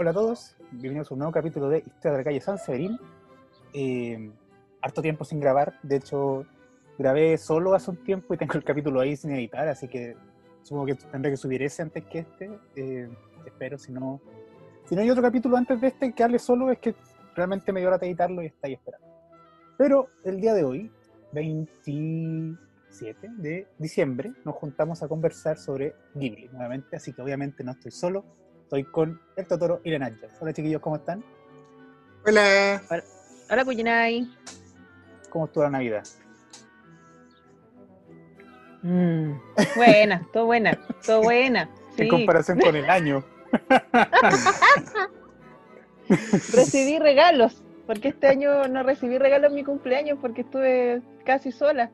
Hola a todos, bienvenidos a un nuevo capítulo de Historia de la calle San Severín. Eh, harto tiempo sin grabar, de hecho grabé solo hace un tiempo y tengo el capítulo ahí sin editar, así que supongo que tendré que subir ese antes que este. Eh, espero, si no, si no hay otro capítulo antes de este que hable solo, es que realmente me dio la de editarlo y está ahí esperando. Pero el día de hoy, 27 de diciembre, nos juntamos a conversar sobre Ghibli nuevamente, así que obviamente no estoy solo, estoy con el Totoro y la. Hola chiquillos, ¿cómo están? Hola. Hola, Cuyinay. ¿Cómo estuvo la Navidad? Mm, buena, todo buena, todo buena. En Sí. comparación con el año. Recibí regalos, porque este año no recibí regalos en mi cumpleaños porque estuve casi sola.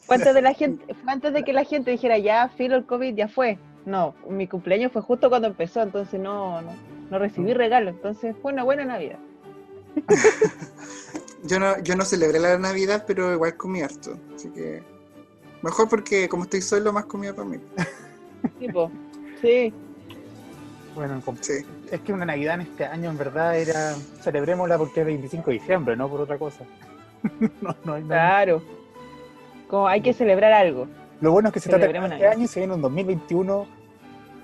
Fue antes de, la gente, fue antes de que la gente dijera, ya, filo, el COVID ya fue. No, mi cumpleaños fue justo cuando empezó, entonces no, no, no recibí regalos. Entonces fue una buena Navidad. Yo no, yo no celebré la Navidad, pero igual comí harto. Así que. Mejor porque como estoy solo, más comida para mí. Tipo, sí. Bueno, Sí. es que una Navidad en este año en verdad era, celebrémosla porque es 25 de diciembre, no por otra cosa. no, no hay nada. Claro. Como hay que celebrar algo. Lo bueno es que se trata de Celebremos este año y se viene un 2021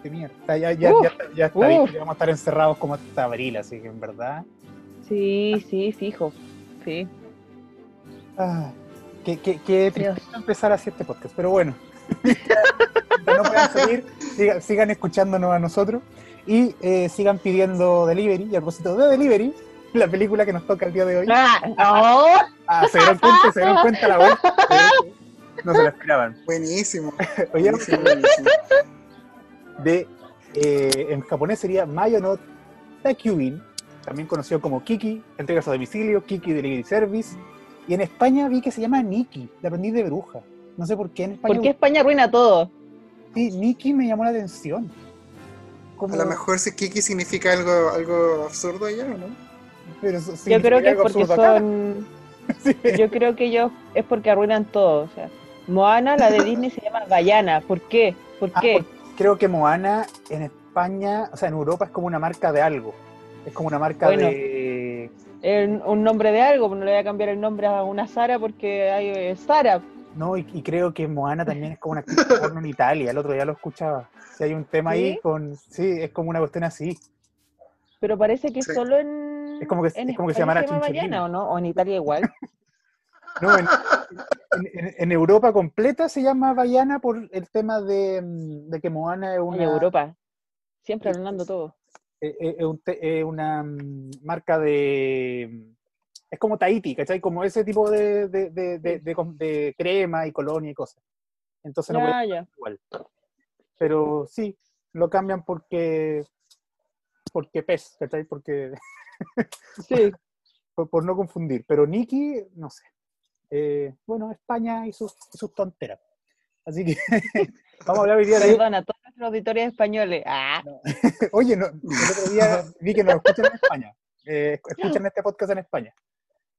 de mierda. Ya, ya, Uf, ya, ya está ahí, uf. que vamos a estar encerrados como hasta abril, así que en verdad. Sí, sí, fijo. Sí. Ah, qué, qué, qué triste empezar así este podcast, pero bueno. No puedan seguir, sigan, sigan escuchándonos a nosotros y eh, sigan pidiendo delivery. Y a propósito de delivery, la película que nos toca el día de hoy. Ah, no. Ah, se dieron cuenta, se dieron cuenta la vuelta. No se la esperaban. Buenísimo. Oye, Buenísimo, buenísimo. de, eh, en japonés sería Mayo no Takyubin, también conocido como Kiki, entregas a domicilio, Kiki Delivery Service. Y en España vi que se llama Nikki, la aprendí de bruja. No sé por qué en España. ¿Por qué España arruina todo? Sí, Nikki me llamó la atención. Como- A lo mejor si Kiki significa algo, algo absurdo allá, ¿o no? pero eso Yo creo que es porque son. Sí. Yo creo que ellos es porque arruinan todo. O sea, Moana, la de Disney, se llama Bayana. ¿Por qué? ¿Por Ah, qué? creo que Moana en España, o sea, en Europa es como una marca de algo. Es como una marca Bueno. de. Un nombre de algo, no le voy a cambiar el nombre a una Sara porque hay eh, Sara. No, y, y creo que Moana también es como una actriz porno en Italia. El otro día lo escuchaba. Si hay un tema ahí ¿Sí? con. Sí, es como una cuestión así. Pero parece que Sí. solo en. Es como que- en es como que se llamara ¿o no? O en Italia igual. No, en, en- en- en Europa completa se llama Bayana por el tema de, mm, de que Moana es En una, Europa. Siempre arruinando todo. eh, eh, es una mm, marca de. Es como Tahiti, ¿cachai? Como ese tipo de, crema y colonia y cosas. Entonces no ya. igual. Pero sí, lo cambian porque. Porque pez, ¿cachai? Porque. Sí. por, por no confundir. Pero Nikki, no sé. Eh, bueno, España y sus, sus tonteras. Así que vamos a hablar hoy día de... Perdón a todos nuestros auditores españoles. Ah, Oye, no, el otro día vi que nos escuchan en España. Eh, escuchan este podcast en España.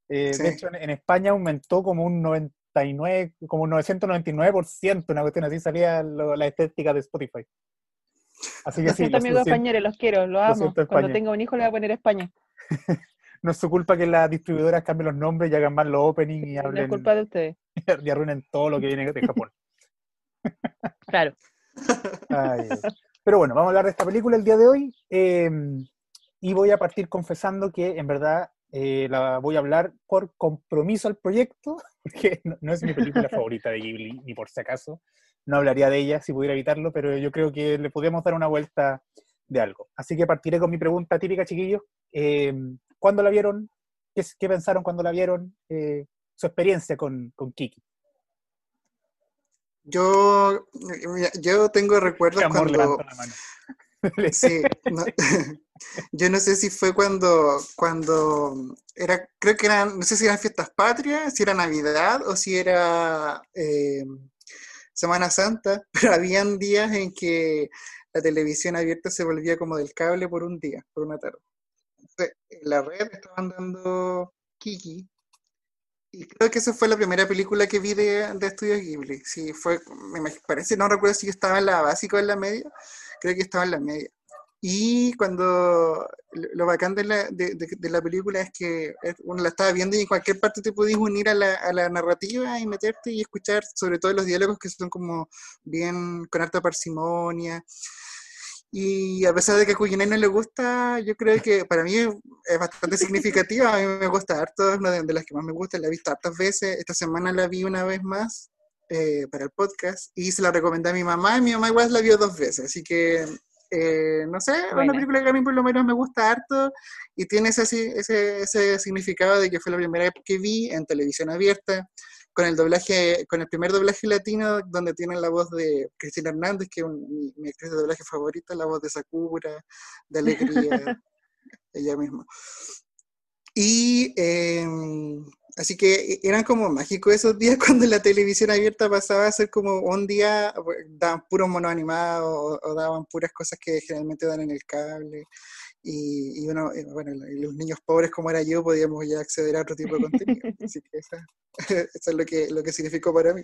Eh, Sí. De hecho, en, en España aumentó como un 99, como un 999%, una cuestión así salía lo- la estética de Spotify. Así que lo sí, siento, lo- amigos lo españoles, los quiero, los amo. siento, Cuando tenga un hijo le voy a poner España. no es su culpa que las distribuidoras cambien los nombres y hagan mal los openings y, No es hablen, culpa de ustedes. y arruinen todo lo que viene de Japón. Claro. Ay. Pero bueno, vamos a hablar de esta película el día de hoy. eh, y voy a partir confesando que en verdad eh, la voy a hablar por compromiso al proyecto, porque no, no es mi película favorita de Ghibli, ni por si acaso. No hablaría de ella si pudiera evitarlo, pero yo creo que le podemos dar una vuelta de algo. Así que partiré con mi pregunta típica, chiquillos. Eh, ¿Cuándo la vieron? ¿Qué, qué pensaron cuando la vieron? Eh, su experiencia con, con Kiki. Yo, yo tengo recuerdos amor cuando. levanta la mano. Sí, no- yo no sé si fue cuando, cuando era, creo que eran, no sé si eran fiestas patrias, si era Navidad o si era eh, Semana Santa, pero habían días en que la televisión abierta se volvía como del cable por un día, por una tarde. En la red estaban dando Kiki, y creo que esa fue la primera película que vi de, de Ghibli. Sí, fue, me parece, no recuerdo si estaba en la básica o en la media, creo que estaba en la media. Y cuando lo bacán de la, de, de, la película es que uno la estaba viendo y en cualquier parte te podías unir a la, a la, narrativa y meterte y escuchar sobre todo los diálogos que son como bien con harta parsimonia. Y a pesar de que a no le gusta, yo creo que para mí es bastante significativa. A mí me gusta harto, es una de, las que más me gusta. La he visto hartas veces. Esta semana la vi una vez más eh, para el podcast y se la recomendé a mi mamá. Y mi mamá igual la vio dos veces. Así que, eh, no sé, es una película que a mí por lo menos me gusta harto y tiene ese, ese, ese significado de que fue la primera vez que vi en televisión abierta con el doblaje, con el primer doblaje latino, donde tienen la voz de Cristina Hernández, que es mi, actriz de doblaje favorita, la voz de Sakura, de Alegría, ella misma. Y em, así que eran como mágicos esos días cuando la televisión abierta pasaba a ser como un día, daban puros monos animados o daban puras cosas que generalmente dan en el cable y, y uno, bueno, los niños pobres como era yo podíamos ya acceder a otro tipo de contenido. Así que eso, es lo que, lo que significó para mí.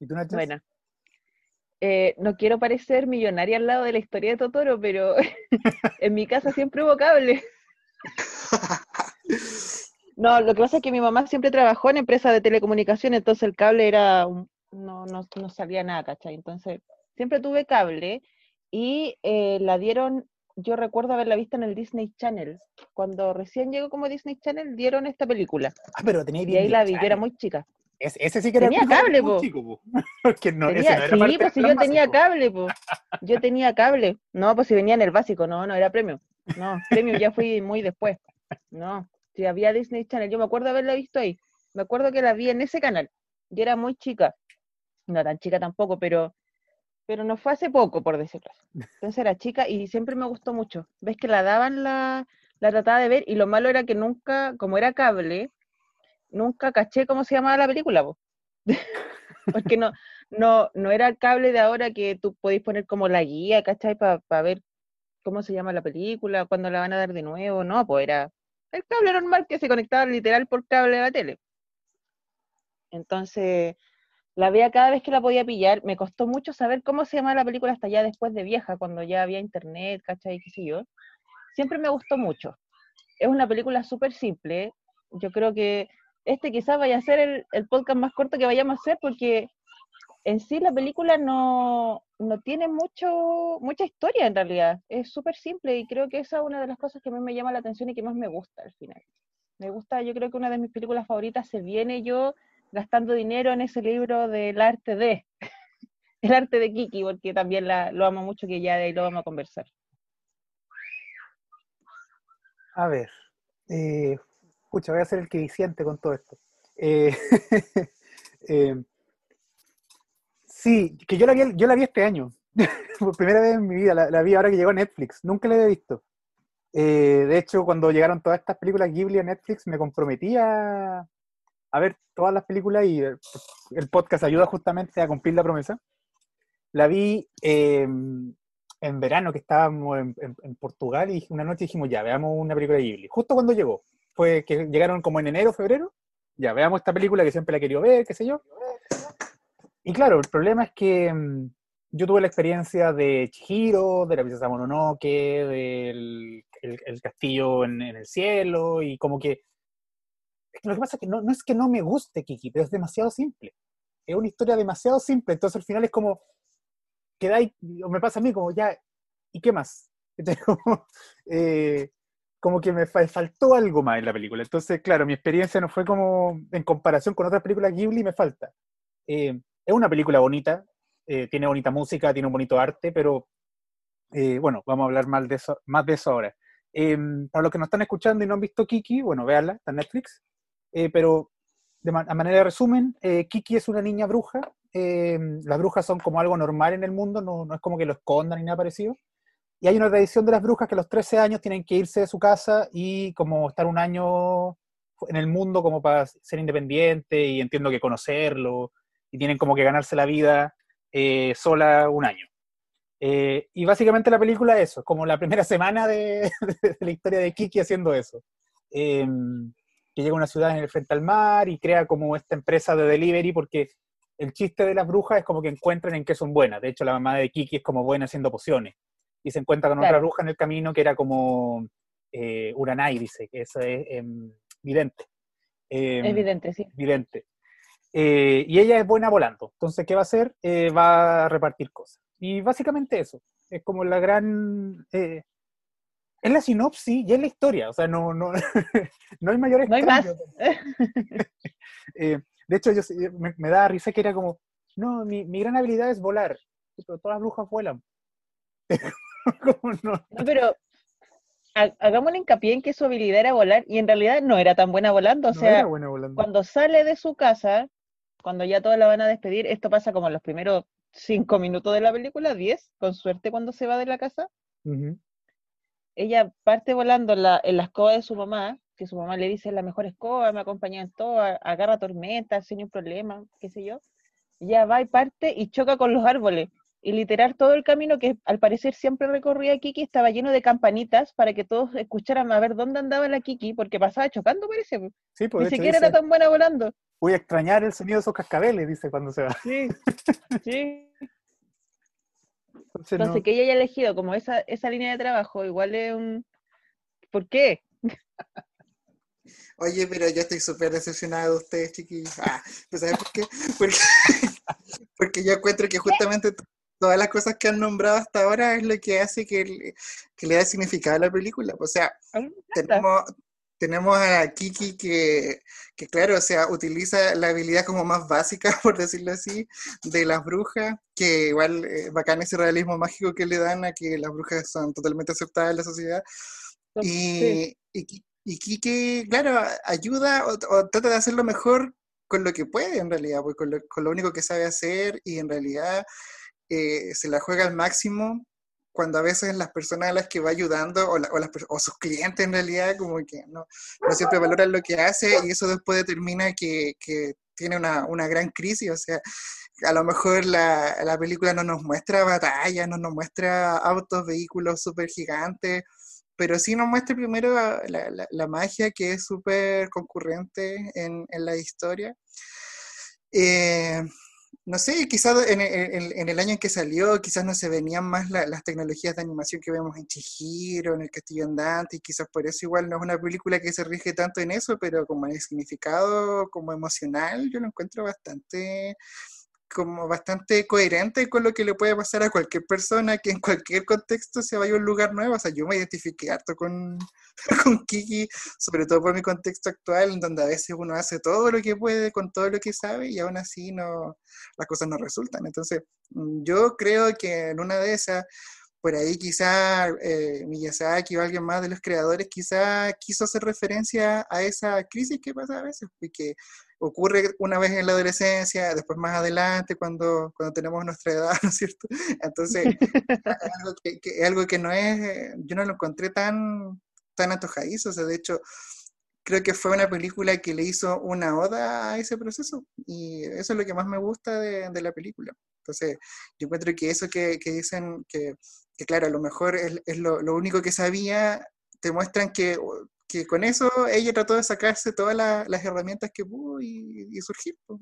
¿Y tú, Nacho? Bueno, eh, no quiero parecer millonaria al lado de la historia de Totoro, pero en mi casa siempre hubo cable. No, lo que pasa es que mi mamá siempre trabajó en empresas de telecomunicación, entonces el cable era, no, no, no salía nada, ¿cachai? Entonces, siempre tuve cable y eh, la dieron, yo recuerdo haberla visto en el Disney Channel. Cuando recién llegó como Disney Channel, dieron esta película. Ah, pero tenía Y ahí la vi, era muy chica. ese sí que era tenía cable, po. Chico, Porque no, tenía, ese no era sí, pues si yo tenía cable, po. Yo tenía cable. No, pues si venía en el básico, no, no, era premio. No, premio ya fui muy después. No, si había Disney Channel, yo me acuerdo haberla visto ahí. Me acuerdo que la vi en ese canal. Yo era muy chica. No tan chica tampoco, pero pero no fue hace poco, por decirlo así. Entonces era chica y siempre me gustó mucho. Ves que la daban, la, la trataba de ver y lo malo era que nunca, como era cable, nunca caché cómo se llamaba la película, porque no, no, no era el cable de ahora que tú podéis poner como la guía, ¿cachai? Para ver cómo se llama la película, cuándo la van a dar de nuevo, no, pues era el cable normal que se conectaba literal por cable a la tele. Entonces, la veía cada vez que la podía pillar. Me costó mucho saber cómo se llamaba la película hasta ya después de vieja, cuando ya había internet, ¿cachai? ¿Qué sé yo? Siempre me gustó mucho. Es una película súper simple. Yo creo que este quizás vaya a ser el, el, podcast más corto que vayamos a hacer porque en sí la película no, no tiene mucho, mucha historia en realidad. Es súper simple y creo que esa es una de las cosas que más me llama la atención y que más me gusta al final. Me gusta, yo creo que una de mis películas favoritas se viene yo gastando dinero en ese libro del arte de, el arte de Kiki, porque también la, lo amo mucho, que ya de ahí lo vamos a conversar. A ver, eh, escucha, voy a ser el que disiente con todo esto. Eh, eh, sí, que yo la, vi, yo la vi este año, por primera vez en mi vida, la, vi ahora que llegó a Netflix, nunca la había visto. Eh, de hecho, cuando llegaron todas estas películas Ghibli a Netflix, me comprometí a, a ver todas las películas y eh, el podcast ayuda justamente a cumplir la promesa. La vi em, en verano que estábamos en, Portugal y una noche dijimos, ya, veamos una película de Ghibli. Justo cuando llegó, fue que llegaron como en enero, febrero, ya, veamos esta película que siempre la querido ver, qué sé yo. Y claro, el problema es que em, yo tuve la experiencia de Chihiro, de la princesa Mononoke, del el, castillo en, en, el cielo, y como que lo que pasa es que no, no es que no me guste Kiki, pero es demasiado simple. Es una historia demasiado simple, entonces al final es como, quedáis, o me pasa a mí como ya, ¿y qué más? como, eh, como que me faltó algo más en la película. Entonces, claro, mi experiencia no fue como en comparación con otras películas Ghibli, me falta. Eh, es una película bonita, eh, tiene bonita música, tiene un bonito arte, pero bueno, vamos a hablar más de eso, más de eso ahora. para los que nos están escuchando y no han visto Kiki, bueno, véanla, está en Netflix. Eh, pero de a manera de resumen, eh, Kiki es una niña bruja. Eh, las brujas son como algo normal en el mundo, no, no, es como que lo escondan ni nada parecido. Y hay una tradición de las brujas que a los 13 años tienen que irse de su casa y como estar un año en el mundo como para ser independiente y entiendo que conocerlo y tienen como que ganarse la vida sola un año. y básicamente la película es eso, como la primera semana de, la historia de Kiki haciendo eso que llega a una ciudad en el frente al mar y crea como esta empresa de delivery porque el chiste de las brujas es como que encuentran en qué son buenas. De hecho, la mamá de Kiki es como buena haciendo pociones. Y se encuentra con otra bruja en el camino que era como eh, Uranai, dice, que eso es em, vidente. Em, Es evidente, sí. vidente. Eh, y ella es buena volando. Entonces, ¿qué va a hacer? Eh, va a repartir cosas. Y básicamente eso. Es como la gran... eh, es la sinopsis y es la historia. O sea, no, no, no hay mayores No hay más. Eh, de hecho, yo, sí- me, me da risa que era como, no, mi, mi gran habilidad es volar. Pero todas las brujas vuelan. No. No, pero ha- hagámosle hincapié en que su habilidad era volar y en realidad no era tan buena volando. O no sea, era buena volando. cuando sale de su casa, cuando ya todos la van a despedir, esto pasa como en los primeros cinco minutos de la película, diez, con suerte cuando se va de la casa, Ujú. Ella parte volando en la, en la escoba de su mamá, que su mamá le dice, es la mejor escoba, me acompaña en todo, agarra tormentas, sin un problema, qué sé yo. Ella va y parte y choca con los árboles. Y literal todo el camino que al parecer siempre recorría Kiki estaba lleno de campanitas para que todos escucharan a ver dónde andaba la Kiki, porque pasaba chocando, parece. Sí, pues Ni siquiera dice, era tan buena volando. voy a extrañar el sonido de esos cascabeles, dice cuando se va. Sí, sí. Entonces, no- que ella haya elegido como esa, esa línea de trabajo, igual es un... ¿Por qué? Oye, pero yo estoy súper decepcionada de ustedes, chiquillos. Ah, pues ¿sabes por qué? Porque, porque yo encuentro que justamente todas las cosas que han nombrado hasta ahora es lo que hace que, le- que le da significado a la película. O sea, tenemos, tenemos a Kiki que, que, claro, o sea, utiliza la habilidad como más básica, por decirlo así, de las brujas, que igual eh, bacán ese realismo mágico que le dan a que las brujas son totalmente aceptadas en la sociedad. Sí. Y, y, Ki- y Kike, claro, ayuda o, o trata de hacerlo mejor con lo que puede en realidad, pues con lo, con lo único que sabe hacer y en realidad eh, se la juega al máximo cuando a veces las personas a las que va ayudando o, la- o las o sus clientes en realidad como que no, siempre valoran lo que hace y eso después determina que, que tiene una, una gran crisis, o sea, a lo mejor la, la película no nos muestra batallas, no nos muestra autos, vehículos súper gigantes, pero sí nos muestra primero la- la magia que es súper concurrente en, en la historia. Eh, no sé, quizás en, en- en el año en que salió, quizás no se venían más la- las tecnologías de animación que vemos en Chihiro, en El Castillo Andante, y quizás por eso igual no es una película que se rige tanto en eso, pero como en el significado, como emocional, yo lo encuentro bastante como bastante coherente con lo que le puede pasar a cualquier persona que en cualquier contexto se vaya a un lugar nuevo. O sea, yo me identifiqué harto con, con Kiki, sobre todo por mi contexto actual, en donde a veces uno hace todo lo que puede con todo lo que sabe y aún así no, las cosas no resultan. Entonces, mm, yo creo que en una de esas, por ahí quizá eh, Miyazaki o alguien más de los creadores quizá quiso hacer referencia a esa crisis que pasa a veces, porque ocurre una vez en la adolescencia, después más adelante cuando, cuando tenemos nuestra edad, ¿no es cierto? Entonces, es algo que, que- es algo que no es, eh, yo no lo encontré tan, tan antojadizo, o sea, de hecho, creo que fue una película que le hizo una oda a ese proceso y eso es lo que más me gusta de, de la película. Entonces, yo encuentro que eso que, que dicen, que, que claro, a lo mejor es, es lo, lo único que sabía, te muestran que, que con eso ella trató de sacarse todas la- las herramientas que pudo y, y surgir. po.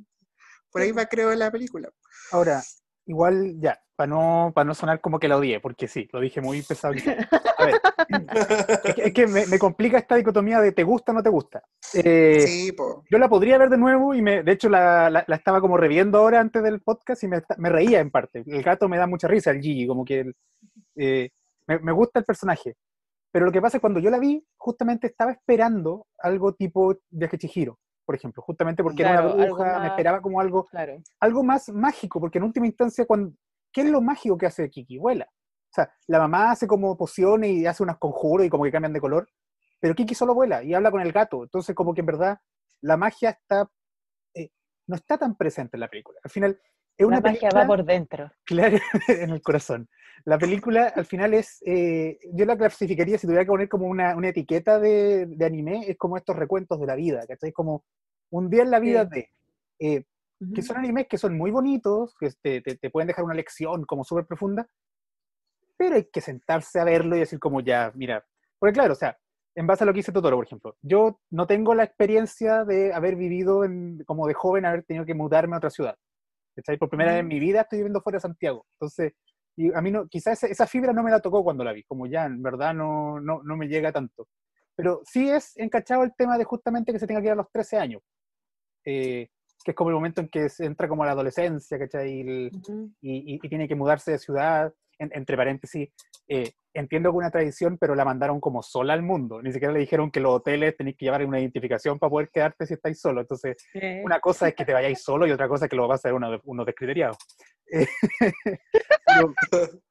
Por ahí va, creo, la película. Ahora, igual ya, para no, para no sonar como que la odié, porque sí, lo dije muy pesado. A ver, es que, es que me, me complica esta dicotomía de te gusta o no te gusta. Eh, Sí, po. Yo la podría ver de nuevo y me, de hecho la, la- la estaba como reviendo ahora antes del podcast y me, me reía en parte. El gato me da mucha risa, el Gigi, como que el- eh, me, me gusta el personaje. Pero lo que pasa es cuando yo la vi, justamente estaba esperando algo tipo Viaje Chihiro, por ejemplo, justamente porque era una bruja, me esperaba como algo, Claro. algo más mágico, porque en última instancia, cuando, ¿qué es lo mágico que hace Kiki? Vuela. O sea, la mamá hace como pociones y hace unos conjuros y como que cambian de color, pero Kiki solo vuela y habla con el gato. Entonces, como que en verdad la magia está eh, no está tan presente en la película. Al final, es una magia va por dentro. claro, en el corazón. La película al final es, eh, yo la clasificaría, si tuviera que poner como una, una etiqueta de, de anime, es como estos recuentos de la vida, ¿cachai? Como un día en la vida Sí. de... eh, que son animes que son muy bonitos, que te, te- te pueden dejar una lección como súper profunda, pero hay que sentarse a verlo y decir como ya, mira, porque claro, o sea, en base a lo que dice Totoro, por ejemplo, yo no tengo la experiencia de haber vivido en- como de joven, haber tenido que mudarme a otra ciudad. ¿Cachai? Por primera vez en mi vida estoy viviendo fuera de Santiago. Entonces, y a mí no, quizás esa, esa fibra no me la tocó cuando la vi, como ya en verdad no, no, no me llega tanto. Pero sí es encachado el tema de justamente que se tenga que ir a los 13 años. Eh, que es como el momento en que se entra como a la adolescencia, ¿cachai? El- y, y- y tiene que mudarse de ciudad, en- entre paréntesis, eh, entiendo que una tradición, pero la mandaron como sola al mundo. Ni siquiera le dijeron que los hoteles tenéis que llevar una identificación para poder quedarte si estáis solo. Entonces, Eh, una cosa es que te vayáis solo y otra cosa es que lo va a hacer uno, uno descriteriado. Eh,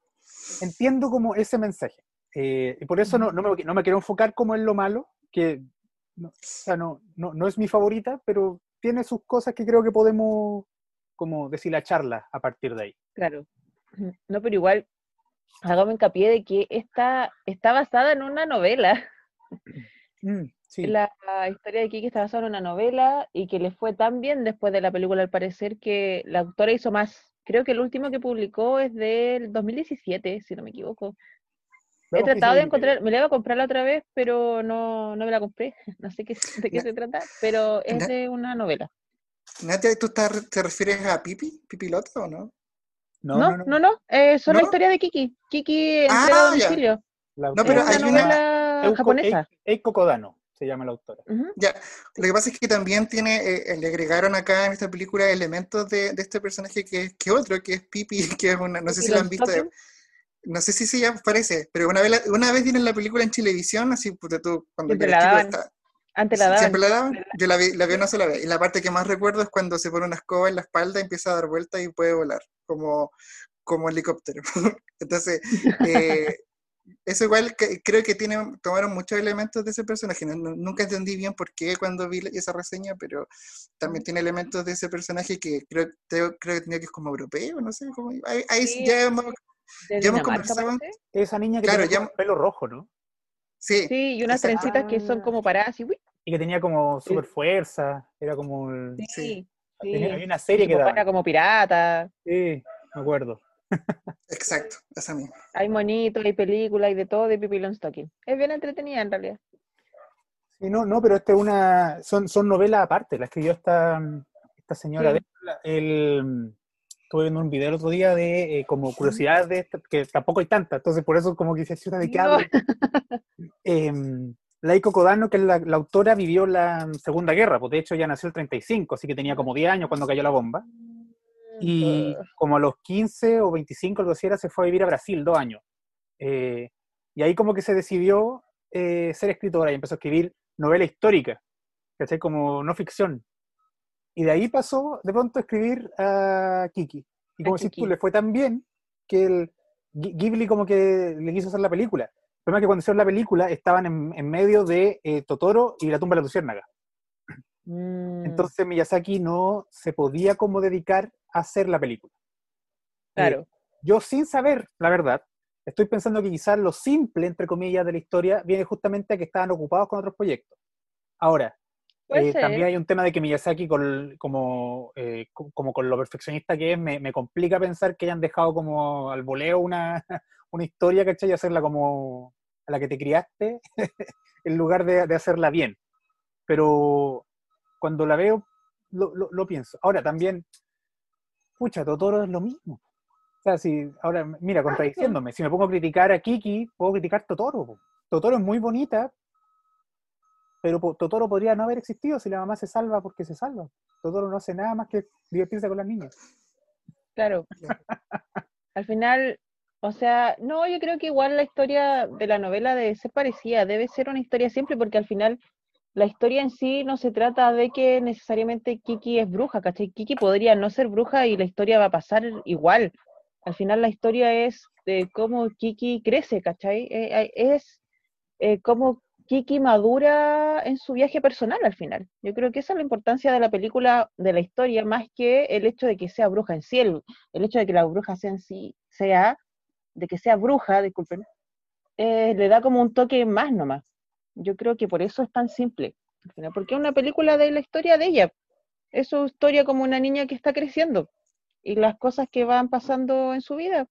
entiendo como ese mensaje. Eh, y por eso no, no, me, no me quiero enfocar como en lo malo, que no, o sea, no, no, no es mi favorita, pero tiene sus cosas que creo que podemos como deshilacharla a partir de ahí. Claro. No, pero igual, hagamos hincapié de que esta está basada en una novela. Mm, sí. La historia de Kiki está basada en una novela y que le fue tan bien después de la película, al parecer, que la autora hizo más. Creo que el último que publicó es del 2017, si no me equivoco. He tratado de encontrar, me la iba a comprar la otra vez, pero no, no me la compré. No sé qué, de qué se trata, pero es de una novela. Natia, ¿tú estás- te refieres a Pipi? ¿Pipilota o no? No, No, no, no, eh, son la ¿No? historia de Kiki. Kiki Ah, entrega a ya. domicilio. La No, pero hay una- novela japonesa. Eiko- Kodano se llama la autora. Ya, lo que pasa es que también tiene, eh, le agregaron acá en esta película elementos de, de este personaje que es que otro, que es Pipi, que es una, no sé si lo han visto, no sé si se llama, parece, pero una vez, una vez dieron la película en televisión, así, puta, tú, cuando Siempre yo la estaba- Antes la daban. siempre la daban, yo la vi, la vi una sola vez, y la parte que más recuerdo es cuando se pone una escoba en la espalda y empieza a dar vueltas y puede volar, como, como helicóptero. Entonces, eh, eso igual que- creo que tiene, tomaron muchos elementos de ese personaje. No- no- nunca entendí bien por qué cuando vi esa reseña, pero también tiene elementos de ese personaje que creo, creo, creo que tenía que es como europeo, no sé. Como, ahí, ahí Sí, ya hemos- ya hemos conversado. Esa niña que Claro, tenía ya- pelo rojo, ¿no? sí, Sí, y unas trencitas que son como paradas y Y que tenía como super fuerza. Era como. el- Sí, Sí. había una serie que daba. era como pirata. Sí, me acuerdo. exacto, esa misma. Hay monitos, hay películas, hay de todo de Pippi Longstocking. Es bien entretenida en realidad. Sí, no, no, pero esta es una. Son, son novelas aparte, la escribió esta, esta señora. Sí. de- el, estuve viendo un video el otro día de eh, como curiosidades de esta, que tampoco hay tantas, entonces por eso como que "Chuta, ¿de qué No. hablo?". Laiko Kodano, que es la, la autora, vivió la Segunda Guerra, pues de hecho ya nació el 35, así que tenía como 10 años cuando cayó la bomba. Y como a los 15 o 25, algo así era, se fue a vivir a Brasil dos años. Eh, y ahí como que se decidió eh, ser escritora y empezó a escribir novela histórica, ¿cachai? Como no ficción. Y de ahí pasó de pronto a escribir a Kiki. Y como decís tú, le fue tan bien que el Ghi- Ghibli como que le quiso hacer la película. El problema es que cuando hicieron la película estaban en, en medio de eh, Totoro y la tumba de la luciérnaga. mm, Entonces Miyazaki no se podía como dedicar a hacer la película. claro. Yo sin saber, la verdad, estoy pensando que quizás lo simple, entre comillas, de la historia viene justamente a que estaban ocupados con otros proyectos. Ahora, eh, también hay un tema de que Miyazaki, con- como, eh, co- como con lo perfeccionista que es, me, me complica pensar que hayan dejado como al voleo una, una historia, ¿cachai? Y hacerla como a la que te criaste, en lugar de, de hacerla bien. Pero cuando la veo, lo, lo- lo pienso. Ahora también, pucha, Totoro es lo mismo. O sea, si, ahora, mira, contradiciéndome, si me pongo a criticar a Kiki, puedo criticar Totoro. Totoro es muy bonita, pero Totoro podría no haber existido si la mamá se salva porque se salva. Totoro no hace nada más que divertirse con las niñas. Claro. Al final, o sea, no, yo creo que igual la historia de la novela debe ser parecida, debe ser una historia simple porque al final la historia en sí no se trata de que necesariamente Kiki es bruja, ¿cachai? Kiki podría no ser bruja y la historia va a pasar igual. Al final la historia es de cómo Kiki crece, ¿cachai? Eh, eh, Es eh, cómo Kiki madura en su viaje personal al final. Yo creo que esa es la importancia de la película, de la historia, más que el hecho de que sea bruja en sí, el, el hecho de que la bruja sea en sí, sea, de que sea bruja, disculpen, eh, le da como un toque más nomás. Yo creo que por eso es tan simple, porque es una película de la historia de ella. Es su historia como una niña que está creciendo y las cosas que van pasando en su vida,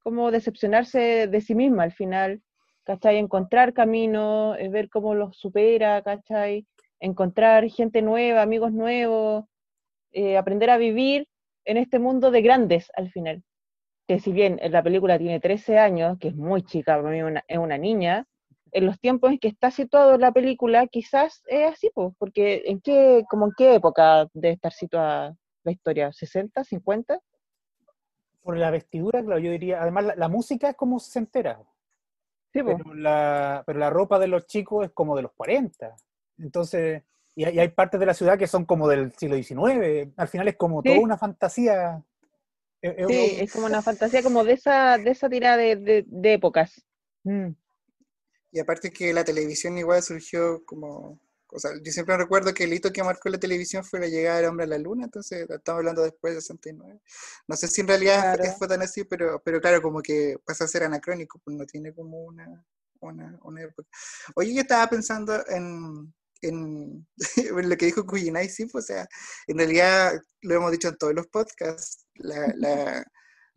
como decepcionarse de sí misma al final, ¿cachai? Encontrar camino, eh, ver cómo los supera, ¿cachai? Encontrar gente nueva, amigos nuevos, eh, aprender a vivir en este mundo de grandes al final. Que si bien la película tiene 13 años, que es muy chica, para mí es una niña, en los tiempos en que está situado la película, quizás es así, pues, porque ¿en qué, como en qué época debe estar situada la historia? ¿60, 50? Por la vestidura, claro, yo diría, además la, música es como se entera. Sí, pero, la, pero la ropa de los chicos es como de los 40. Entonces, y hay, partes de la ciudad que son como del siglo XIX. Al final es como toda una fantasía. Sí, es como una fantasía como de esa, de esa tirada de, épocas. Mm. Y aparte que la televisión igual surgió como, o sea, yo siempre recuerdo que el hito que marcó la televisión fue la llegada del hombre a la luna, entonces estamos hablando después de 69. No sé si en realidad fue, tan así, pero, pero claro, como que pasa a ser anacrónico, pues no tiene como una, una, una época. Oye, yo estaba pensando en, en, lo que dijo Kujinai, sí, pues, o sea, en realidad lo hemos dicho en todos los podcasts, la, la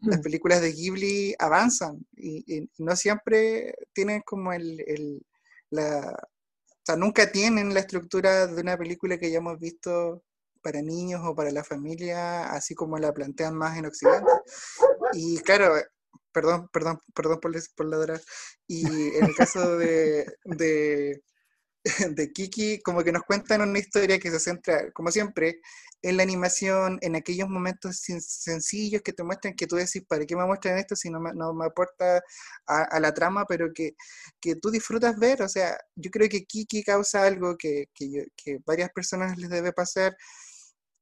las películas de Ghibli avanzan y, no siempre tienen como el, el, la, o sea, nunca tienen la estructura de una película que ya hemos visto para niños o para la familia, así como la plantean más en Occidente. Y claro, perdón, perdón, perdón por, por ladrar. Y en el caso de, de, de Kiki, como que nos cuentan una historia que se centra, como siempre, en la animación, en aquellos momentos sencillos que te muestran que tú decís, ¿para qué me muestran esto si no me, no me aporta a, la trama, pero que, que, tú disfrutas ver? O sea, yo creo que Kiki causa algo que, que, que varias personas les debe pasar,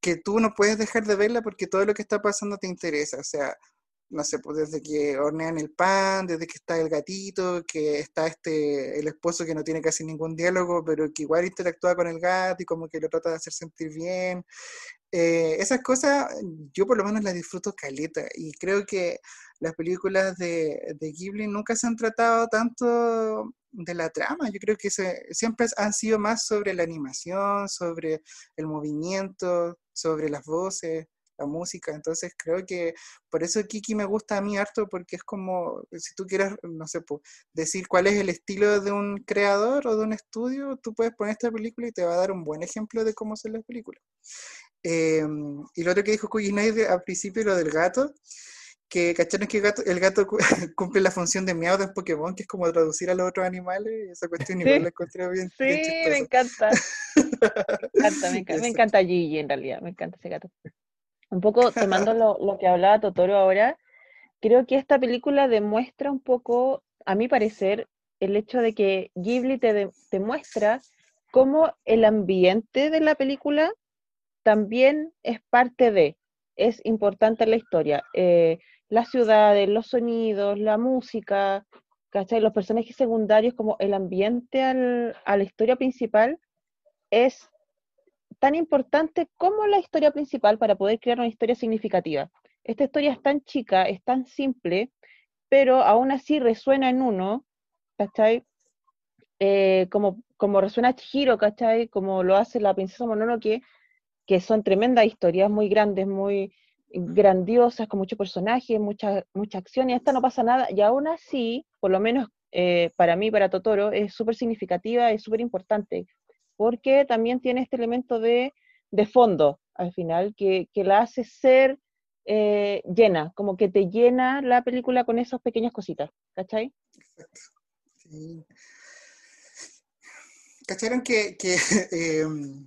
que tú no puedes dejar de verla porque todo lo que está pasando te interesa. O sea, no sé, pues desde que hornean el pan, desde que está el gatito, que está este el esposo que no tiene casi ningún diálogo, pero que igual interactúa con el gato y como que lo trata de hacer sentir bien. Eh, esas cosas yo por lo menos las disfruto caleta y creo que las películas de, de Ghibli nunca se han tratado tanto de la trama, yo creo que se, siempre han sido más sobre la animación, sobre el movimiento, sobre las voces la música. Entonces creo que por eso Kiki me gusta a mí harto, porque es como, si tú quieres, no sé, decir cuál es el estilo de un creador o de un estudio, tú puedes poner esta película y te va a dar un buen ejemplo de cómo son las películas. Em, y lo otro que dijo Kujinai al principio, lo del gato, que cacharon que el gato, el gato cumple la función de miau de Pokémon, que es como traducir a los otros animales, esa cuestión igual la encontré bien. Sí, me encanta. me encanta, me encanta, me encanta Gigi en realidad, me encanta ese gato. Un poco tomando lo, lo, que hablaba Totoro ahora, creo que esta película demuestra un poco, a mi parecer, el hecho de que Ghibli te, te muestra cómo el ambiente de la película también es parte de, es importante en la historia. Eh, las ciudades, los sonidos, la música, ¿cachai? Los personajes secundarios, como el ambiente al, a la historia principal, es tan importante como la historia principal para poder crear una historia significativa. Esta historia es tan chica, es tan simple, pero aún así resuena en uno, ¿cachai? Eh, como, como resuena Chihiro, ¿cachai? Como lo hace la princesa Mononoke, que son tremendas historias, muy grandes, muy grandiosas, con muchos personajes, mucha, mucha acción, y esta no pasa nada, y aún así, por lo menos eh, para mí, para Totoro, es súper significativa, es súper importante, porque también tiene este elemento de, fondo al final, que, la hace ser eh, llena, como que te llena la película con esas pequeñas cositas, ¿cachai? Sí. ¿Cacharon que, em,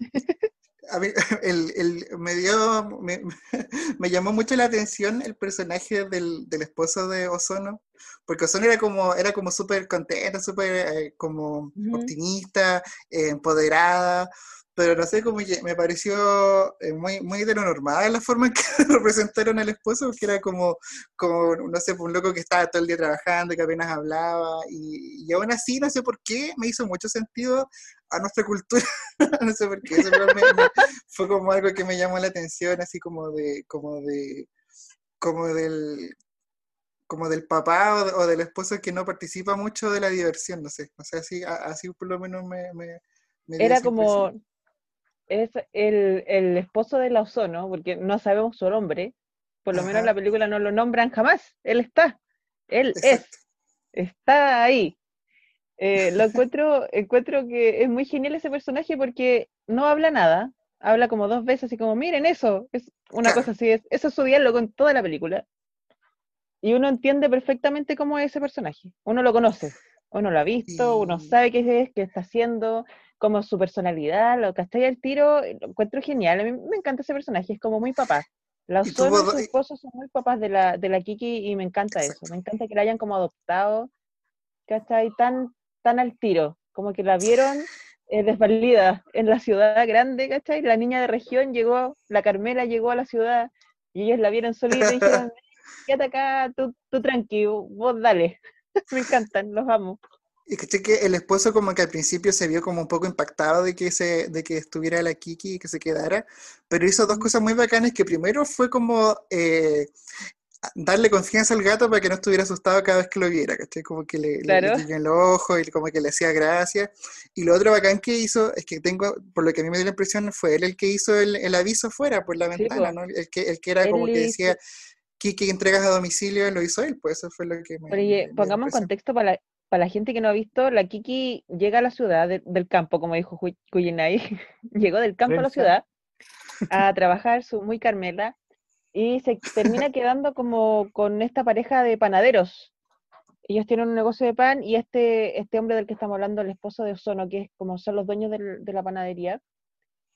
a mí, el, me, dio, me, llamó mucho la atención el personaje del, esposo de Ozono, porque Ozono era como, era como súper contenta, súper eh, como optimista, eh, empoderada, pero no sé, cómo me pareció eh, muy, muy de lo normal la forma en que representaron al esposo, porque era como, como, no sé, un loco que estaba todo el día trabajando, que apenas hablaba, y, y aún así, no sé por qué, me hizo mucho sentido a nuestra cultura, no sé por qué, eso fue como algo que me llamó la atención, así como de, como de, como del, como del papá o, del esposo que no participa mucho de la diversión, no sé, o sea, así, así por lo menos me... me, Era como, es el, el, esposo de la Ozono, porque no sabemos su nombre, por lo menos en la película no lo nombran jamás, él está, él es, está ahí. Eh, lo encuentro, encuentro que es muy genial ese personaje porque no habla nada, habla como dos veces, así como, miren eso, es una Claro. cosa así, es, eso es su diálogo en toda la película. Y uno entiende perfectamente cómo es ese personaje, uno lo conoce, uno lo ha visto, uno sabe qué es, qué está haciendo, cómo es su personalidad, lo que está ahí al tiro, lo encuentro genial, a mí me encanta ese personaje, es como muy papá. La Y su do- y- esposo son muy papás de la, de la Kiki y me encanta Exacto. eso, me encanta que la hayan como adoptado, ¿cachai? Tan, tan al tiro, como que la vieron eh, desvalida en la ciudad grande, ¿cachai? La niña de región llegó, la Carmela llegó a la ciudad y ellos la vieron solita y dijeron, quédate acá, tú, tú tranquilo, vos dale. Me encantan, los amo. Y caché que el esposo como que al principio se vio como un poco impactado de que se, de que estuviera la Kiki y que se quedara, pero hizo dos cosas muy bacanas que primero fue como eh, darle confianza al gato para que no estuviera asustado cada vez que lo viera, ¿cachai? Como que le, le- le Claro. guiñó el ojo y como que le hacía gracia. Y lo otro bacán que hizo, es que tengo, por lo que a mí me dio la impresión, fue él el que hizo el, el aviso fuera por la Sí, ventana, po. ¿no? El que, el que era como que hizo- decía, Kiki, entregas a domicilio, lo hizo él, pues eso fue lo que me... Oye, me- pongamos en contexto para la, para la gente que no ha visto, la Kiki llega a la ciudad de- del campo, como dijo Kuyenai, llegó del campo a la ciudad a trabajar su muy Carmela y se termina quedando como con esta pareja de panaderos. Ellos tienen un negocio de pan y este, este hombre del que estamos hablando, el esposo de Ozono, que es como son los dueños del- de la panadería,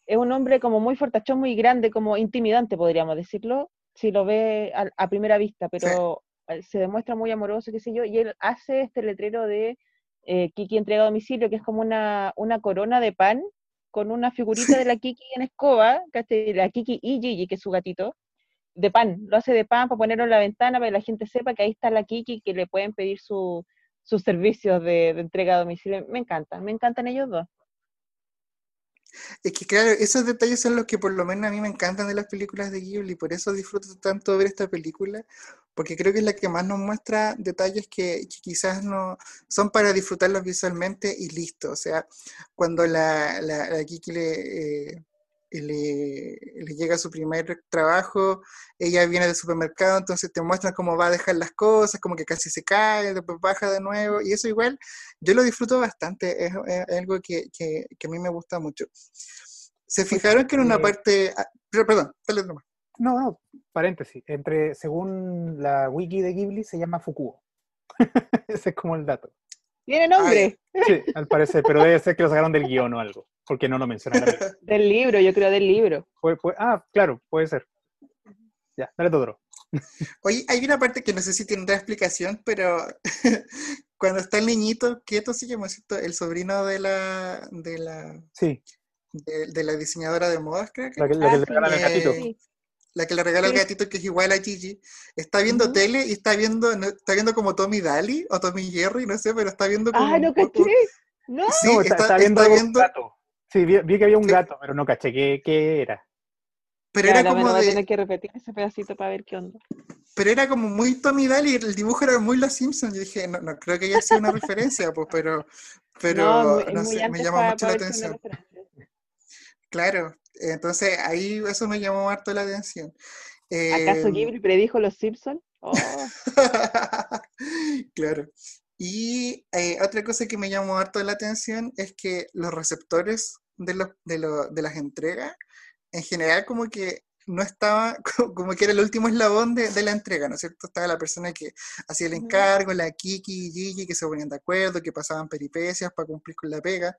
es un hombre como muy fortachón, muy grande, como intimidante, podríamos decirlo, si lo ve a, a primera vista, pero eh, se demuestra muy amoroso, qué sé yo, y él hace este letrero de eh, Kiki entrega a domicilio, que es como una, una corona de pan con una figurita de la Kiki en escoba, ¿cachai? La Kiki y Gigi, que es su gatito, de pan, lo hace de pan para ponerlo en la ventana para que la gente sepa que ahí está la Kiki, que le pueden pedir su, sus servicios de, de entrega a domicilio. Me encantan, me encantan ellos dos. Es que claro, esos detalles son los que por lo menos a mí me encantan de las películas de Ghibli, por eso disfruto tanto ver esta película, porque creo que es la que más nos muestra detalles que, quizás no son para disfrutarlos visualmente y listo. O sea, cuando la, la, Kiki eh, le, le llega su primer trabajo, ella viene del supermercado, entonces te muestran cómo va a dejar las cosas, como que casi se cae, después baja de nuevo, y eso igual yo lo disfruto bastante, es, es algo que, que, que a mí me gusta mucho. ¿Se fijaron que en una eh, parte... ah, perdón, dale nomás. No, no, paréntesis. Entre, según la wiki de Ghibli, se llama Fukuo. Ese es como el dato. Tiene nombre Sí, al parecer, pero debe ser que lo sacaron del guion o algo, porque no lo película. del libro, yo creo del libro. Puede- puede- ah, claro, puede ser. Ya, dale todo. Oye, hay una parte que no sé si tendrá explicación, pero cuando está el niñito, quieto se llama, ¿cierto? El sobrino de la, de la, Sí, de, de la diseñadora de modas, creo que la que, la que Ah, le sí, regalan al eh, gatito. sí. la que le regala el Sí. gatito que es igual a Gigi, está viendo tele y está viendo, no- está viendo como Tommy Daly o Tommy Jerry, no sé, pero está viendo como Ah, un no poco- caché. No. Sí, no, está, está, está viendo está viendo-. Sí, vi, vi que había un Sí. gato, pero no caché qué, qué era. pero Ya, era como de, tener que repetir ese pedacito para ver qué onda. pero era como muy Tommy Daly, el dibujo era muy Los Simpsons, yo dije, no, no creo que haya sido una referencia, pues, pero, pero, no, sé, me para, mucho la atención. Claro, entonces ahí eso me llamó harto la atención. ¿Acaso Em, Ghibli predijo los Simpsons? Oh, Claro. Y eh, otra cosa que me llamó harto la atención es que los receptores de, los, de, lo- de las entregas, en general como que no estaba, co- como que era el último eslabón de, de la entrega, ¿no es cierto? Estaba la persona que hacía el encargo, la Kiki y Gigi, que se ponían de acuerdo, que pasaban peripecias para cumplir con la pega.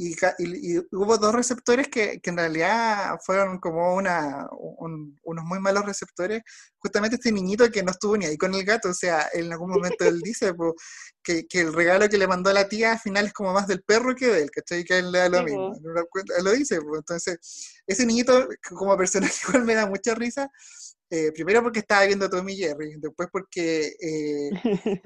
Y, y- y hubo dos receptores que, que en realidad fueron como una, un- unos muy malos receptores. Justamente este niñito que no estuvo ni ahí con el gato, o sea, en algún momento él dice po, que, que el regalo que le mandó a la tía al final es como más del perro que de él, ¿cachai? Que él le da lo mismo. Él lo dice, po. entonces ese niñito como personaje igual me da mucha risa. Eh, primero porque estaba viendo Tommy Jerry, después porque eh,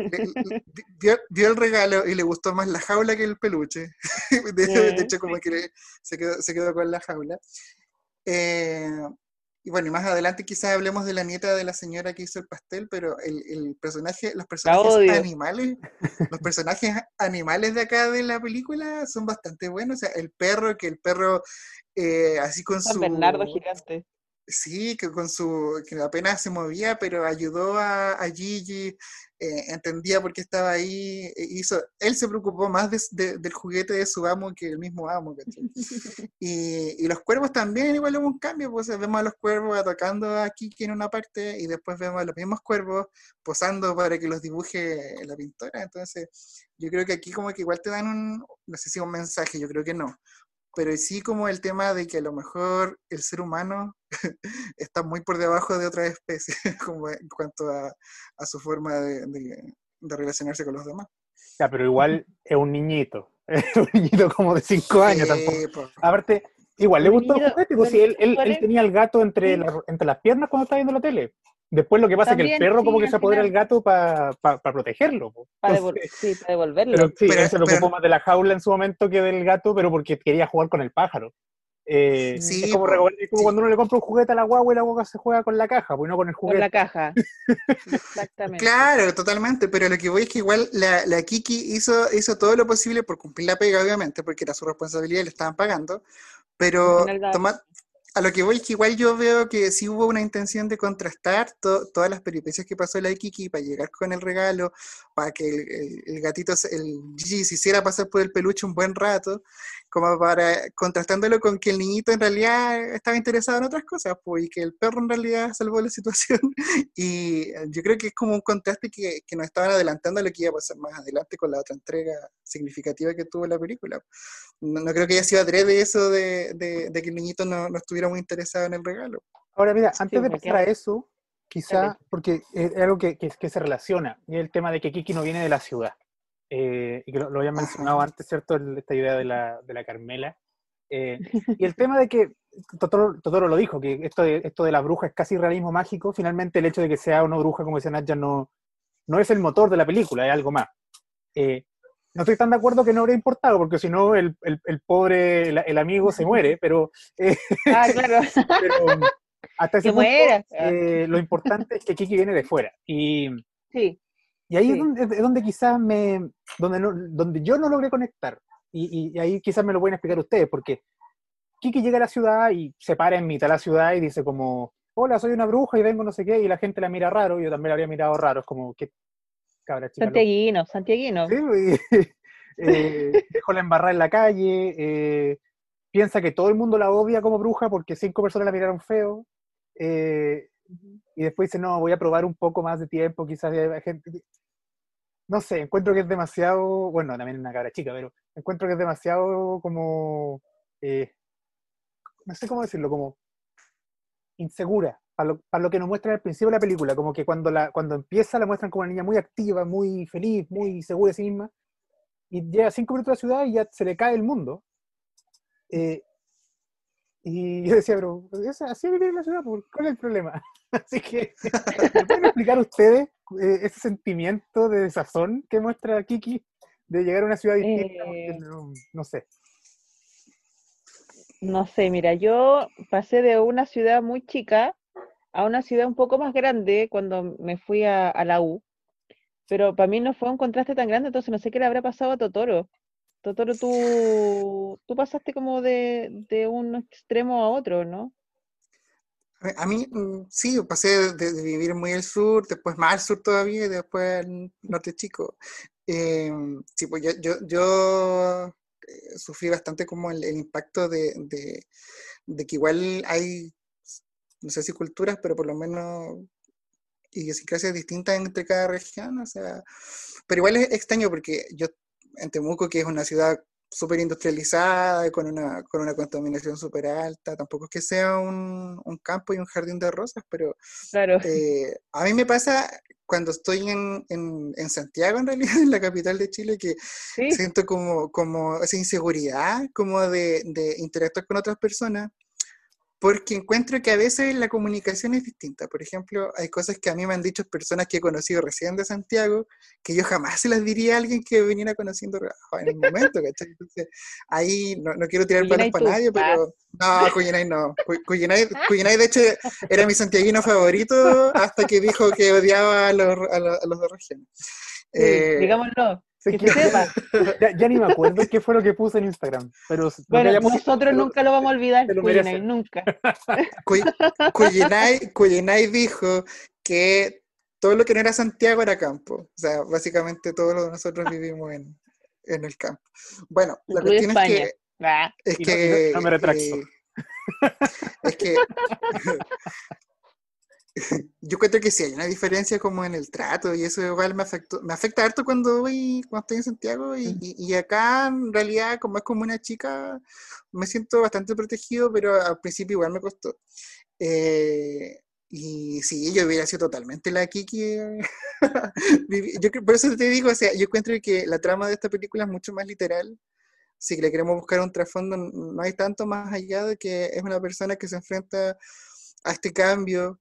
vio el regalo y le gustó más la jaula que el peluche. De, de hecho, como que le- se, quedó, se quedó con la jaula. Eh, y bueno, y más adelante quizás hablemos de la nieta de la señora que hizo el pastel, pero el, el personaje, los personajes animales, los personajes animales de acá de la película son bastante buenos. O sea, el perro, que el perro eh, así con San su Bernardo gigante. Sí, que con su, que apenas se movía, pero ayudó a, a Gigi, eh, entendía por qué estaba ahí, e hizo, él se preocupó más de, del juguete de su amo que el mismo amo. y, y, los cuervos también igual hubo un cambio, pues vemos a los cuervos atacando a Kiki en una parte y después vemos a los mismos cuervos posando para que los dibuje la pintora. Entonces, yo creo que aquí como que igual te dan un, no sé si un mensaje, yo creo que no, pero sí como el tema de que a lo mejor el ser humano está muy por debajo de otras especies como en cuanto a, su forma de, relacionarse con los demás. Ya, pero igual es un niñito, es un niñito como de 5 años tampoco. Aparte, igual le gustó el juguete, pues si él, él, tenía el gato entre, entre las piernas cuando estaba viendo la tele. Después lo que pasa es que el perro como que se apodera el gato para protegerlo. Para sí, para devolverlo. Pero sí, pero, se lo ocupó más de la jaula en su momento que del gato, pero porque quería jugar con el pájaro. Eh, sí, es como, cuando uno le compra un juguete a la guagua y la guagua se juega con la caja, pues no con el juguete. Con la caja. Exactamente. Claro, totalmente, pero lo que voy es que igual la, la Kiki hizo, hizo todo lo posible por cumplir la pega, obviamente, porque era su responsabilidad y le estaban pagando, pero toma, a lo que voy es que igual yo veo que sí hubo una intención de contrastar todas las peripecias que pasó la Kiki para llegar con el regalo, para que el, gatito, el Gigi, se hiciera pasar por el peluche un buen rato, como para contrastándolo con que el niñito en realidad estaba interesado en otras cosas, pues, y que el perro en realidad salvó la situación. y yo creo que es como un contraste que, que nos estaban adelantando a lo que iba a pasar más adelante con la otra entrega significativa que tuvo la película. No, creo que haya sido adrede eso de, de, que el niñito no, no estuviera muy interesado en el regalo. Ahora, mira, antes de pasar a eso, quizá, porque es algo que, que, se relaciona, y el tema de que Kiki no viene de la ciudad, eh, y que lo, lo había mencionado antes, ¿cierto? Esta idea de la, de la Carmela. Eh, y el tema de que, Totoro, lo dijo, que esto de, esto de la bruja es casi realismo mágico, finalmente el hecho de que sea una bruja, como decía Nadja, no, no es el motor de la película, es algo más. Eh, no estoy tan de acuerdo que no habría importado, porque si no, el, el, pobre, el, amigo se muere, pero... Eh, ah, claro. pero hasta ese punto, eh, lo importante es que Kiki viene de fuera. Y, sí. Y ahí Es, donde, quizás me... Donde, no, donde yo no logré conectar. Y, y, ahí quizás me lo pueden explicar ustedes, porque Kiki llega a la ciudad y se para en mitad de la ciudad y dice como, hola, soy una bruja y vengo no sé qué, y la gente la mira raro, yo también la habría mirado raro, es como, ¿qué, cabra Santiaguino, Santiaguino. Sí, eh, dejó la embarrada en la calle, eh, piensa que todo el mundo la odia como bruja porque cinco personas la miraron feo, eh, y después dice, no, voy a probar un poco más de tiempo, quizás gente... No sé, encuentro que es demasiado, bueno, también una cabra chica, pero encuentro que es demasiado como, no sé cómo decirlo, como insegura para lo, que nos muestra al principio de la película, como que cuando, la, cuando empieza la muestran como una niña muy activa, muy feliz, muy segura de sí misma, y llega cinco minutos a la ciudad y ya se le cae el mundo. Eh, y yo decía, pero así vivir en la ciudad, ¿cuál es el problema? Así que, ¿me pueden explicar ustedes eh, ese sentimiento de desazón que muestra Kiki de llegar a una ciudad distinta? Eh, no, sé. No sé, mira, yo pasé de una ciudad muy chica a una ciudad un poco más grande cuando me fui a, la U, pero para mí no fue un contraste tan grande, entonces no sé qué le habrá pasado a Totoro. Totoro, tú, tú pasaste como de, de un extremo a otro, ¿no? A mí, mm, sí, pasé de, vivir muy al sur, después más al sur todavía y después al norte chico. Em, sí, pues yo, yo, eh, sufrí bastante como el, impacto de, de, que igual hay no sé si culturas, pero por lo menos idiosincrasias distintas entre cada región, o sea, pero igual es extraño porque yo en Temuco, que es una ciudad súper industrializada, con una, con una contaminación súper alta, tampoco es que sea un, un, campo y un jardín de rosas, pero claro. Eh, a mí me pasa cuando estoy en, en, en, Santiago, en realidad, en la capital de Chile, que siento como, como esa inseguridad, como de, de interactuar con otras personas, porque encuentro que a veces la comunicación es distinta. Por ejemplo, hay cosas que a mí me han dicho personas que he conocido recién de Santiago, que yo jamás se las diría a alguien que viniera conociendo en el momento, ¿cachai? Entonces, ahí no, no quiero tirar palos para nadie, pero no, Cuyenay no. Cuyenay, de hecho, era mi santiaguino favorito hasta que dijo que odiaba a los, a los, de región. Eh, digámoslo. Que sepa. ya, ya ni me acuerdo qué fue lo que puse en Instagram. Pero que Bueno, nosotros nunca lo vamos a olvidar, Cuyenay, nunca. Cuy- Cuyenay, Cuyenay dijo que todo lo que no era Santiago era campo. O sea, básicamente todo lo que nosotros vivimos en, en el campo. Bueno, la Incluye cuestión es que Ah, Es que. no- no me retracto. eh, es que. yo creo que sí hay una diferencia como en el trato y eso igual me afectó, me afecta harto cuando voy, cuando estoy en Santiago y, y- y acá en realidad como es como una chica me siento bastante protegido, pero al principio igual me costó. Eh, y sí, yo hubiera sido totalmente la Kiki. yo por eso te digo, o sea, yo encuentro que la trama de esta película es mucho más literal si le queremos buscar un trasfondo, no hay tanto más allá de que es una persona que se enfrenta a este cambio,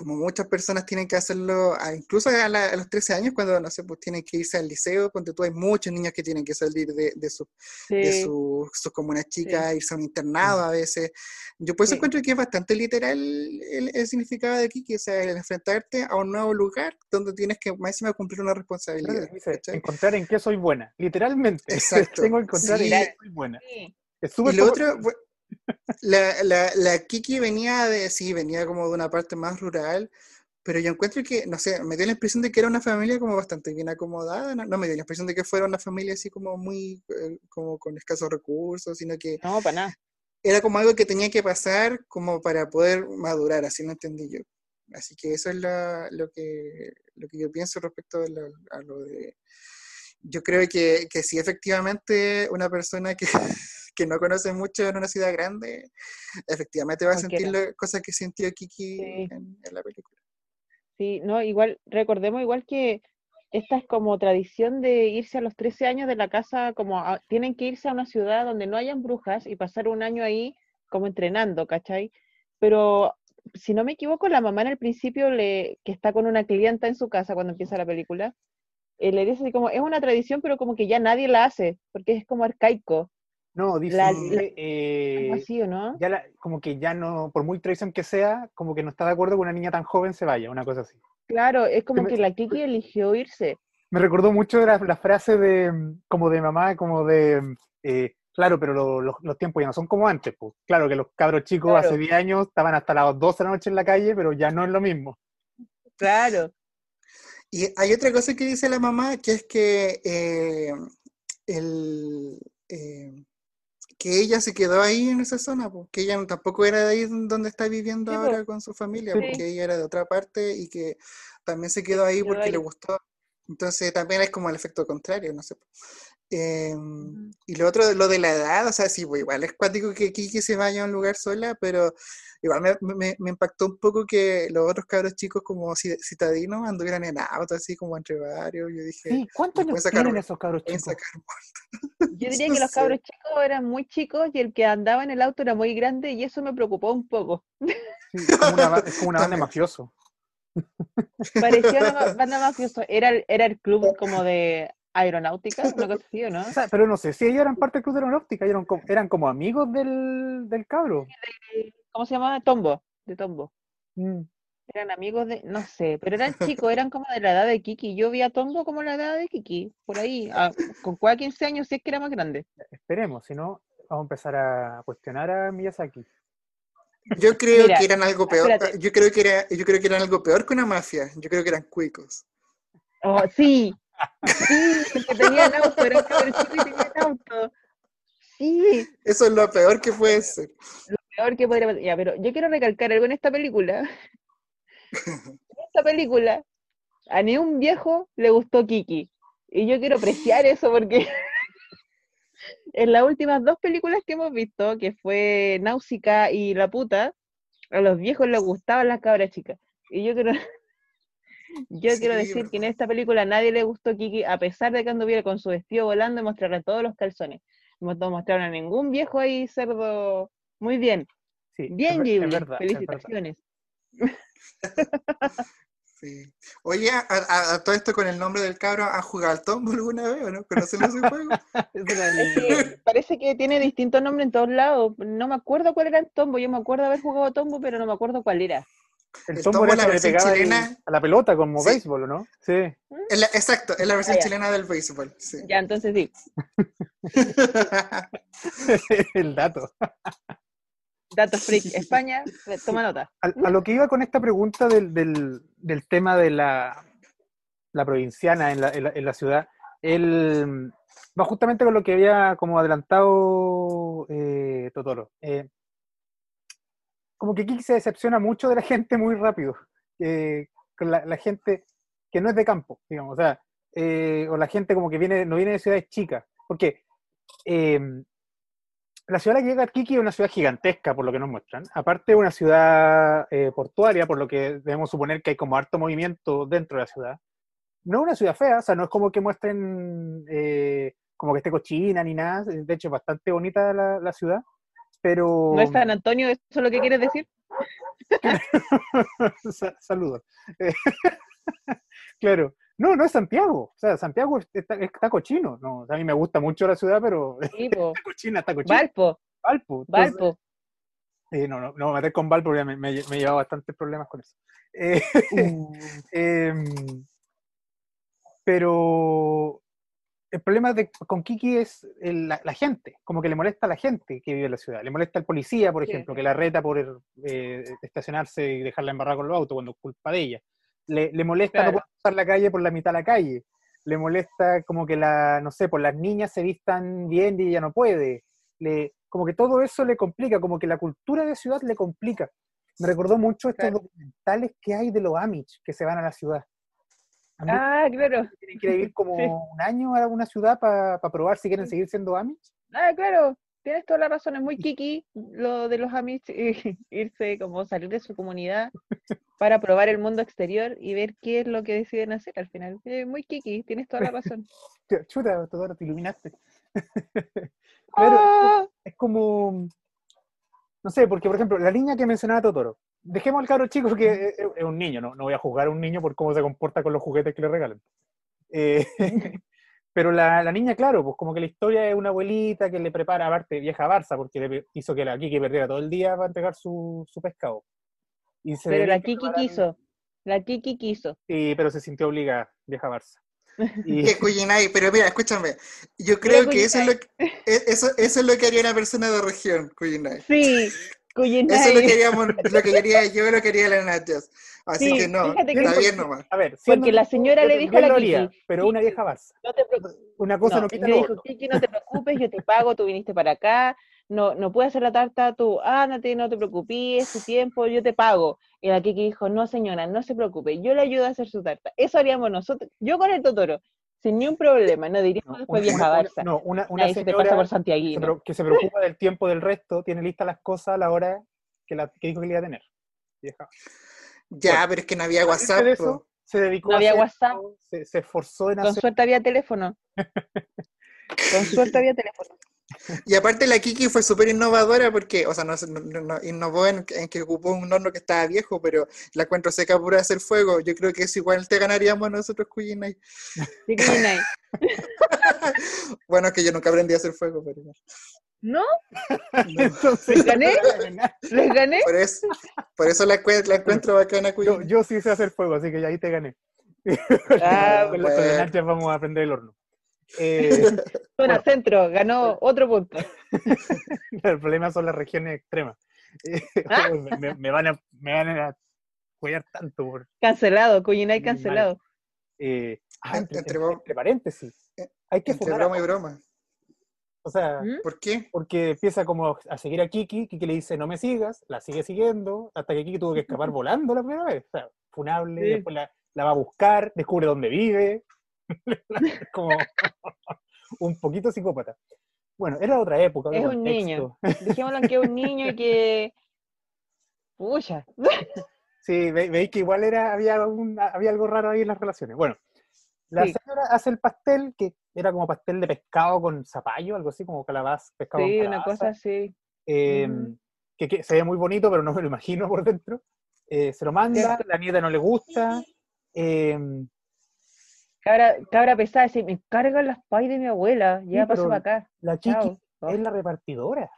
como muchas personas tienen que hacerlo, incluso a, la- a los 13 años, cuando, no sé, pues tienen que irse al liceo, cuando tú hay muchos niños que tienen que salir de, de sus de sí. sus sus comunas chicas, irse a un internado a veces. Yo por eso Sí. encuentro que es bastante literal el, el significado de aquí, que es el enfrentarte a un nuevo lugar donde tienes que más encima cumplir una responsabilidad. Encontrar en qué soy buena. Literalmente. Exacto. Tengo que encontrar Sí. en qué soy buena. Sí. Es Y súper lo poco- otro, la, la, la Kiki venía de, sí, venía como de una parte más rural, pero yo encuentro que, no sé, me dio la impresión de que era una familia como bastante bien acomodada, no, no me dio la impresión de que fuera una familia así como muy, eh, como con escasos recursos, sino que No, para nada. era como algo que tenía que pasar como para poder madurar, así lo entendí yo. Así que eso es la- lo, que, lo que yo pienso respecto a lo, a lo de... Yo creo que, que si efectivamente una persona que, que no conoce mucho en una ciudad grande, efectivamente va a sentir las cosas que sintió Kiki Sí. en, en la película. Sí, no, igual, recordemos igual que esta es como tradición de irse a los 13 años de la casa, como a- tienen que irse a una ciudad donde no hayan brujas y pasar un año ahí como entrenando, ¿cachai? Pero si no me equivoco, la mamá en el principio, le, que está con una clienta en su casa cuando empieza la película, eh, le dice así como, es una tradición, pero como que ya nadie la hace, porque es como arcaico, No, dice, la- la- eh, algo así, ¿o no? ya la- como que ya no, por muy tradición que sea, como que no está de acuerdo que una niña tan joven se vaya, una cosa así. Claro, es como me- que la Kiki eligió irse. Me recordó mucho de la, la frase de, mm, como de mamá, como de, mm, eh, claro, pero lo- lo- los tiempos ya no son como antes, pues. Claro que los cabros chicos Claro. hace 10 años estaban hasta las 12 de la noche en la calle, pero ya no es lo mismo. Claro, Y hay otra cosa que dice la mamá, que es que eh, el, eh, que ella se quedó ahí en esa zona, porque ella tampoco era de ahí don- donde está viviendo Sí, ahora con su familia, Sí, porque ella era de otra parte y que también se quedó ahí porque le gustó. Entonces también es como el efecto contrario, no sé. Em, y lo otro, lo de la edad, o sea, sí, pues igual es cuático que Kiki se vaya a un lugar sola, pero igual me, me- me impactó un poco que los otros cabros chicos como ci- citadinos anduvieran en auto, así como entre varios. Yo dije, Sí, ¿cuántos años tienen esos cabros chicos? sacar Yo diría No que los sé. cabros chicos eran muy chicos y el que andaba en el auto era muy grande y eso me preocupó un poco. Sí, es como una, ba- es como una banda mafioso. Parecía una banda mafiosa. Era, el- era el club como de aeronáutica, una cosa así, ¿o no? O sea, pero no sé si ellos eran parte del club de aeronáutica, eran como, eran como amigos del, del cabro. ¿Cómo se llamaba? Tombo, de Tombo. Mm. Eran amigos de, no sé, pero eran chicos, eran como de la edad de Kiki. Yo vi a Tombo como la edad de Kiki, por ahí, a- con cuál 15 años, si es que era más grande. Esperemos, si no, vamos a empezar a cuestionar a Miyazaki. Yo creo Mira, que eran algo peor. espérate. Yo creo que era, yo creo que eran algo peor que una mafia. Yo creo que eran cuicos. Oh, sí, sí, que tenían auto, eran cabros chicos y tenían auto. Sí, Eso es lo peor que puede ser. peor que podría pasar. Ya, pero yo quiero recalcar algo en esta película. En esta película, a ni un viejo le gustó Kiki. Y yo quiero apreciar eso porque en las últimas dos películas que hemos visto, que fue Náusica y La puta, a los viejos les gustaban las cabras chicas. Y yo quiero, yo quiero decir que en verdad. esta película a nadie le gustó Kiki, a pesar de que anduviera con su vestido volando y mostrarle todos los calzones. No mostraron a ningún viejo ahí cerdo. Muy bien. Sí, Bien, Ghibli. Felicitaciones. Sí. Oye, a, a- a todo esto con el nombre del cabro, ¿han jugado al tombo alguna vez o no? ¿Conocen ese juego? Parece que tiene distintos nombres en todos lados. No me acuerdo cuál era el tombo. Yo me acuerdo haber jugado tombo, pero no me acuerdo cuál era. El El tombo tombo era es la versión el- chilena. a la pelota como Sí. béisbol, ¿o ¿no? Sí. La- exacto, es la versión Ah, chilena del béisbol. sí. Ya, entonces sí. el dato. Datos freak. España, toma nota. A, a lo que iba con esta pregunta del, del- del tema de la, la provinciana en la, en la- en la ciudad, el, va justamente con lo que había como adelantado eh, Totoro. Eh, como que Kiki se decepciona mucho de la gente muy rápido. eh, con la, la gente que no es de campo, digamos. O sea, eh, o la gente como que viene, no viene de ciudades chicas. Porque eh, la ciudad a la que llega Kiki es una ciudad gigantesca, por lo que nos muestran. Aparte, una ciudad eh, portuaria, por lo que debemos suponer que hay como harto movimiento dentro de la ciudad. No es una ciudad fea, o sea, no es como que muestren eh, como que esté cochina ni nada. De hecho, es bastante bonita la, la ciudad. Pero. ¿No es San Antonio? ¿Eso es lo que quieres decir? Sa- Saludos. Claro. No, no es Santiago. O sea, Santiago es- está, está cochino. No, a mí me gusta mucho la ciudad, pero Sí, está cochina, está cochina. Valpo, Valpo. Entonces, Valpo. eh, no, no, no me con Valpo porque me, me, me he llevado bastantes problemas con eso. Eh, Uh, em, pero el problema de, con Kiki es el- la, la gente, como que le molesta a la gente que vive en la ciudad. Le molesta al policía, por Sí. ejemplo, que la reta por eh, estacionarse y dejarla embarrada con los autos cuando es culpa de ella. Le, le molesta no poder cruzar la calle por la mitad de la calle. Le molesta como que la, no sé, por las niñas se vistan bien y ella no puede. Le, como que todo eso le complica, como que la cultura de ciudad le complica. Me recordó mucho estos Claro. documentales que hay de los Amish que se van a la ciudad. ¿Han visto Ah, claro. tienen que vivir como Sí. un año a una ciudad para probar si quieren seguir siendo Amish? Ah, claro. Tienes toda la razón. Es muy kiki lo de los Amish, eh, irse, como salir de su comunidad para probar el mundo exterior y ver qué es lo que deciden hacer al final. Es muy kiki. Tienes toda la razón. Chuta, Totoro, te iluminaste. Claro, ¡Ah! es como, no sé, porque por ejemplo, la niña que mencionaba Totoro, dejemos al cabro chico que es, un niño, no, no voy a juzgar a un niño por cómo se comporta con los juguetes que le regalan. Eh, pero la, la niña, claro, pues como que la historia es una abuelita que le prepara, aparte vieja Barça, porque le hizo que la Kiki perdiera todo el día para entregar su, su pescado. Y se Pero la Kiki preparar- quiso. La Kiki quiso. Sí, pero se sintió obligada, vieja Barça. Y, Que pero mira, escúchame. Yo creo que eso es, lo que, e- eso, eso es lo que haría una persona de región, Cuyinay. Sí. Eso es lo que, haríamos, lo que quería yo, lo que quería la Nachos. Así Sí, que no, que está no- bien nomás. a ver, Porque la señora le dijo a la haría, Kiki, pero una vieja Barça. No te preocupes. Una cosa no, No, quita le dijo. Kiki, no te preocupes, yo te pago, tú viniste para acá, no, no puedes hacer la tarta, tú ándate, no te preocupes, su tiempo, yo te pago. Y la Kiki dijo, no señora, no se preocupe, yo le ayudo a hacer su tarta. Eso haríamos nosotros, yo con el Totoro, sin ni un problema, no diríamos No, después una- Barça. No, una, una Ahí se te señora pasa por que se, Santiaguino. pre- que se preocupa del tiempo del resto, tiene listas las cosas a la hora que, la, que dijo que le iba a tener. Vieja. Ya, Bueno, pero es que no había WhatsApp. de po. eso, se dedicó No a había hacer WhatsApp. Se, se esforzó en Con hacer. suerte había teléfono. Con suerte había teléfono. Y aparte la Kiki fue súper innovadora porque, o sea, no, no- no- innovó en, en que ocupó un horno que estaba viejo, pero la encuentro seca pura de hacer fuego. Yo creo que eso igual te ganaríamos nosotros, Cuyinay. Sí, Cuyinay. Bueno, es que yo nunca aprendí a hacer fuego, pero igual. ¿No? no. Entonces, ¿Gané? ¿Les gané? Por eso, por eso la, la encuentro bacana, yo, Cuyinay. yo sí sé hacer fuego, así que ya ahí te gané. Ah, con, las bueno. vamos a aprender el horno. Eh, Zona Bueno. centro, ganó otro punto. el problema son las regiones extremas. Eh, ¿Ah? me, van a, me van a cuidar tanto por, Cancelado, Cuyinay cancelado. Eh, ah, En- entre, entre entre- vos- entre paréntesis, eh, hay que Entre a broma y broma. O sea, ¿Mm? ¿Por qué? porque empieza como a seguir a Kiki, Kiki le dice no me sigas, la sigue siguiendo, hasta que Kiki tuvo que escapar volando la primera vez. O sea, funable, Sí. después la, la va a buscar, descubre dónde vive. como un poquito psicópata. Bueno, era otra época. Es un niño. Dejémoslo en que es un niño y que. Pucha. Sí, ve- veis que igual era, había, un- había algo raro ahí en las relaciones. Bueno, la Sí. señora hace el pastel, que era como pastel de pescado con zapallo, algo así, como calabaza, pescado Sí, con una calabaza, cosa así. eh, Ujú. que, que se ve muy bonito, pero no me lo imagino por dentro. Eh, se lo manda, la nieta no le gusta. eh, Cabra, cabra pesada, dice, me cargan las pay de mi abuela. Ya Sí, paso para acá. la Kiki Chao. es la repartidora.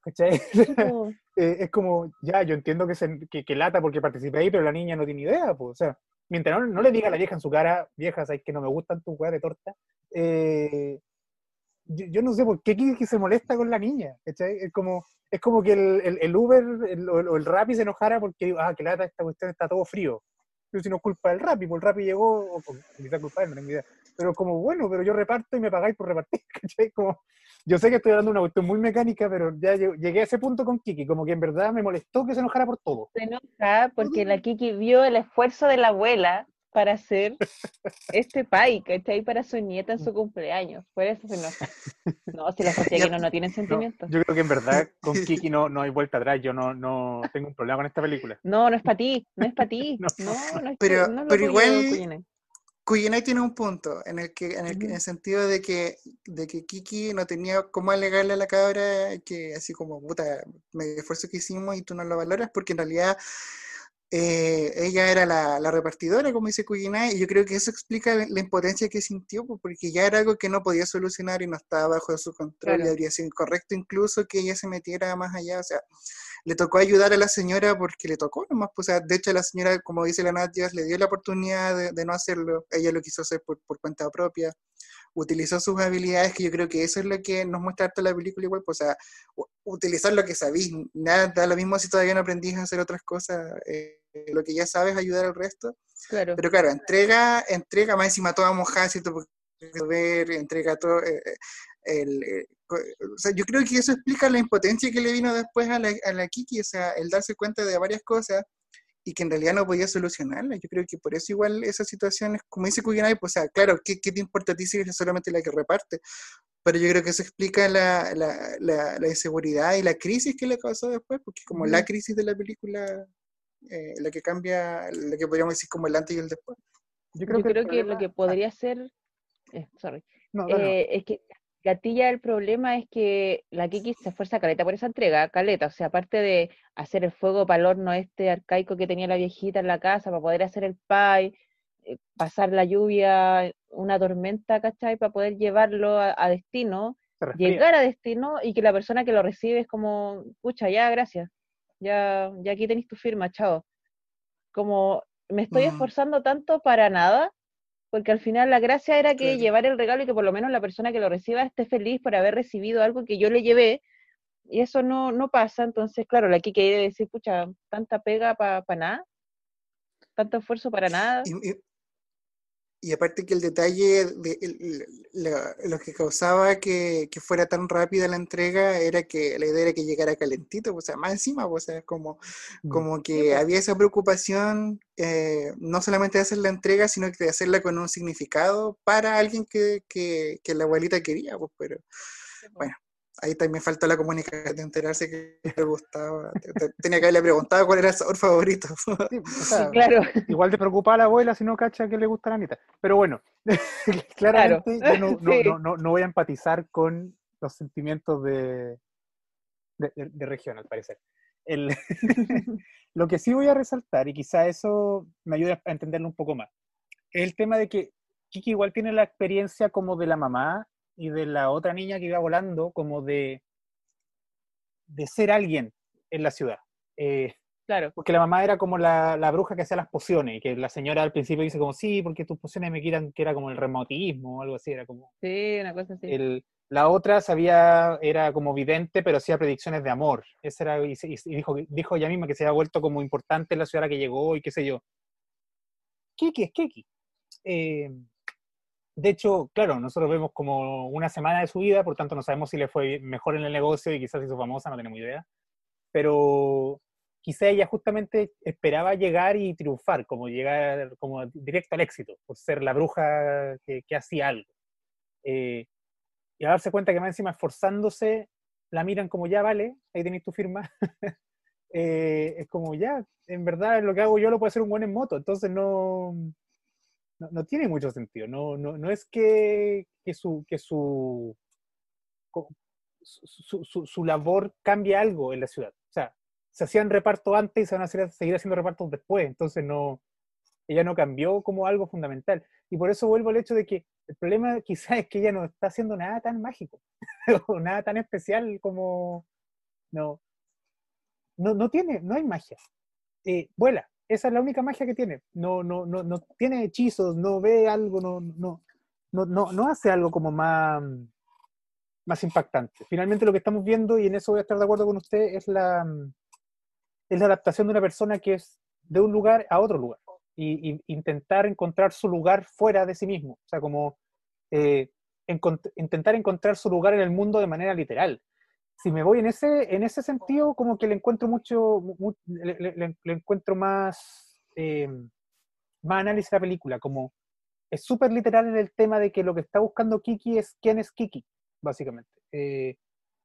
¿Cachai? Eh, es como, ya, yo entiendo que, se, que, que lata porque participé ahí, pero la niña no tiene idea, pues, o sea, mientras no, no le diga a la vieja en su cara, vieja, sabes que no me gustan tus weas de torta, eh, yo, yo no sé por qué Kiki se molesta con la niña, ¿cachai? Es como, es como que el, el, el Uber el, o el, el Rappi se enojara porque, ah, que lata, esta cuestión está todo frío. Pero si no culpa del Rappi, pues el Rappi llegó, o, o quizá culpa de él, no tengo idea. Pero como, bueno, pero yo reparto y me pagáis por repartir, ¿cachai? Como, yo sé que estoy hablando de una cuestión muy mecánica, pero ya lleg- llegué a ese punto con Kiki, como que en verdad me molestó que se enojara por todo. Se enoja porque la Kiki vio el esfuerzo de la abuela para hacer este pie, ¿cachai? Para su nieta en su cumpleaños. Por eso se enoja. No, si los santiaguinos no tienen No, sentimientos. yo creo que en verdad con Kiki no, no hay vuelta atrás. Yo no, no tengo un problema con esta película. No, no es para ti, no es para ti. No. No, no es Pero- no pero igual- Cuyenay. Cuyenay tiene un punto en el que en el, que- en el sentido de que de que Kiki no tenía cómo alegarle a la cabra que así como puta me esfuerzo que hicimos y tú no lo valoras porque en realidad eh, ella era la, la repartidora como dice Cuyenay y yo creo que eso explica la impotencia que sintió pues, porque ya era algo que no podía solucionar y no estaba bajo su control y Claro. habría sido incorrecto incluso que ella se metiera más allá o sea le tocó ayudar a la señora porque le tocó nomás, pues, o sea, de hecho la señora, como dice la Nadia, le dio la oportunidad de, de no hacerlo, ella lo quiso hacer por, por cuenta propia, utilizó sus habilidades, que yo creo que eso es lo que nos muestra harto la película igual, pues, o sea, utilizar lo que sabís, nada, da lo mismo si todavía no aprendís a hacer otras cosas, eh, lo que ya sabes, ayudar al resto, Claro. pero claro, entrega, entrega más encima toda mojada, ¿cierto? Porque ver, entrega todo. eh, eh, el, eh, o sea, yo creo que eso explica la impotencia que le vino después a la, a la Kiki, o sea, el darse cuenta de varias cosas y que en realidad no podía solucionarlas. Yo creo que por eso igual esas situaciones, como dice Kuyanay, pues, o sea, claro, ¿qué, qué te importa a ti si eres solamente la que reparte? Pero yo creo que eso explica la, la, la, la inseguridad y la crisis que le causó después, porque es como la crisis de la película, eh, la que cambia, la que podríamos decir como el antes y el después. Yo Yo creo que lo que podría ser, eh, sorry, No, no, no. eh, es que Gatilla el problema es que la Kiki se esfuerza caleta por esa entrega, caleta, o sea, aparte de hacer el fuego para el horno este arcaico que tenía la viejita en la casa para poder hacer el pie, eh, pasar la lluvia, una tormenta, ¿cachai? Para poder llevarlo a, a destino, llegar a destino y que la persona que lo recibe es como, pucha, ya, gracias, ya, ya aquí tenéis tu firma, chao. Como me estoy Mm. esforzando tanto para nada, porque al final la gracia era que Claro. llevar el regalo y que por lo menos la persona que lo reciba esté feliz por haber recibido algo que yo le llevé, y eso no, no pasa, entonces, claro, la Kike debe decir, pucha, tanta pega para nada, tanto esfuerzo para nada. Y, y- y aparte que el detalle de el- el- la- lo que causaba que, que fuera tan rápida la entrega era que la idea era que llegara calentito, o sea, más encima, o sea, como, Mm. como que po. había esa preocupación eh, no solamente de hacer la entrega, sino que de hacerla con un significado para alguien que, que, que la abuelita quería, pues, pero bueno, ahí también faltó la comunicación de enterarse que le gustaba. Te- te- Tenía que haberle preguntado cuál era el sabor favorito. Sí, o sea, Claro, Igual te preocupa a la abuela si no cacha que le gusta la Anita. Pero bueno, claramente yo no, no- Sí. no- no- no voy a empatizar con los sentimientos de, de, de- de región, al parecer. El- lo que sí voy a resaltar, y quizá eso me ayuda a entenderlo un poco más, es el tema de que Kiki igual tiene la experiencia como de la mamá y de la otra niña que iba volando, como de, de ser alguien en la ciudad. Eh, claro, porque la mamá era como la, la bruja que hacía las pociones, y que la señora al principio dice como, sí, porque tus pociones me quitan, que era como el remotismo o algo así, era como... sí, una cosa así. El, la otra sabía, era como vidente, pero hacía predicciones de amor. Esa era, y, y dijo, dijo ella misma que se había vuelto como importante en la ciudad a la que llegó y qué sé yo. Kiki es Kiki. Eh, de hecho, claro, nosotros vemos como una semana de su vida, por tanto no sabemos si le fue mejor en el negocio y quizás hizo famosa, no tenemos idea. Pero quizá ella justamente esperaba llegar y triunfar, como llegar como directo al éxito, por ser la bruja que, que hacía algo. Eh, y a darse cuenta que más encima esforzándose, la miran como ya vale, ahí tenéis tu firma. Eh, es como ya, en verdad lo que hago yo lo puede hacer un buen en moto, entonces no, no, tiene mucho sentido. No, no, no es que, que su, que su, su, su- su labor cambie algo en la ciudad. O sea, se hacían reparto antes y se van a hacer- seguir haciendo repartos después, entonces no, ella no cambió como algo fundamental. Y por eso vuelvo al hecho de que el problema quizás es que ella no está haciendo nada tan mágico, o nada tan especial como... No, no, no tiene, no hay magia. Eh, vuela, esa es la única magia que tiene. No, no, no, no tiene hechizos, no ve algo, no, no, no, no, no hace algo como más, más impactante. Finalmente lo que estamos viendo, y en eso voy a estar de acuerdo con usted, es la, es la adaptación de una persona que es de un lugar a otro lugar y, intentar encontrar su lugar fuera de sí mismo. O sea, como eh, intentar encontrar su lugar en el mundo de manera literal. Si me voy en ese, en ese sentido, como que le encuentro mucho, mu- mu- le, le- le- le encuentro más, eh, más análisis a la película, como es súper literal en el tema de que lo que está buscando Kiki es quién es Kiki, básicamente. Eh,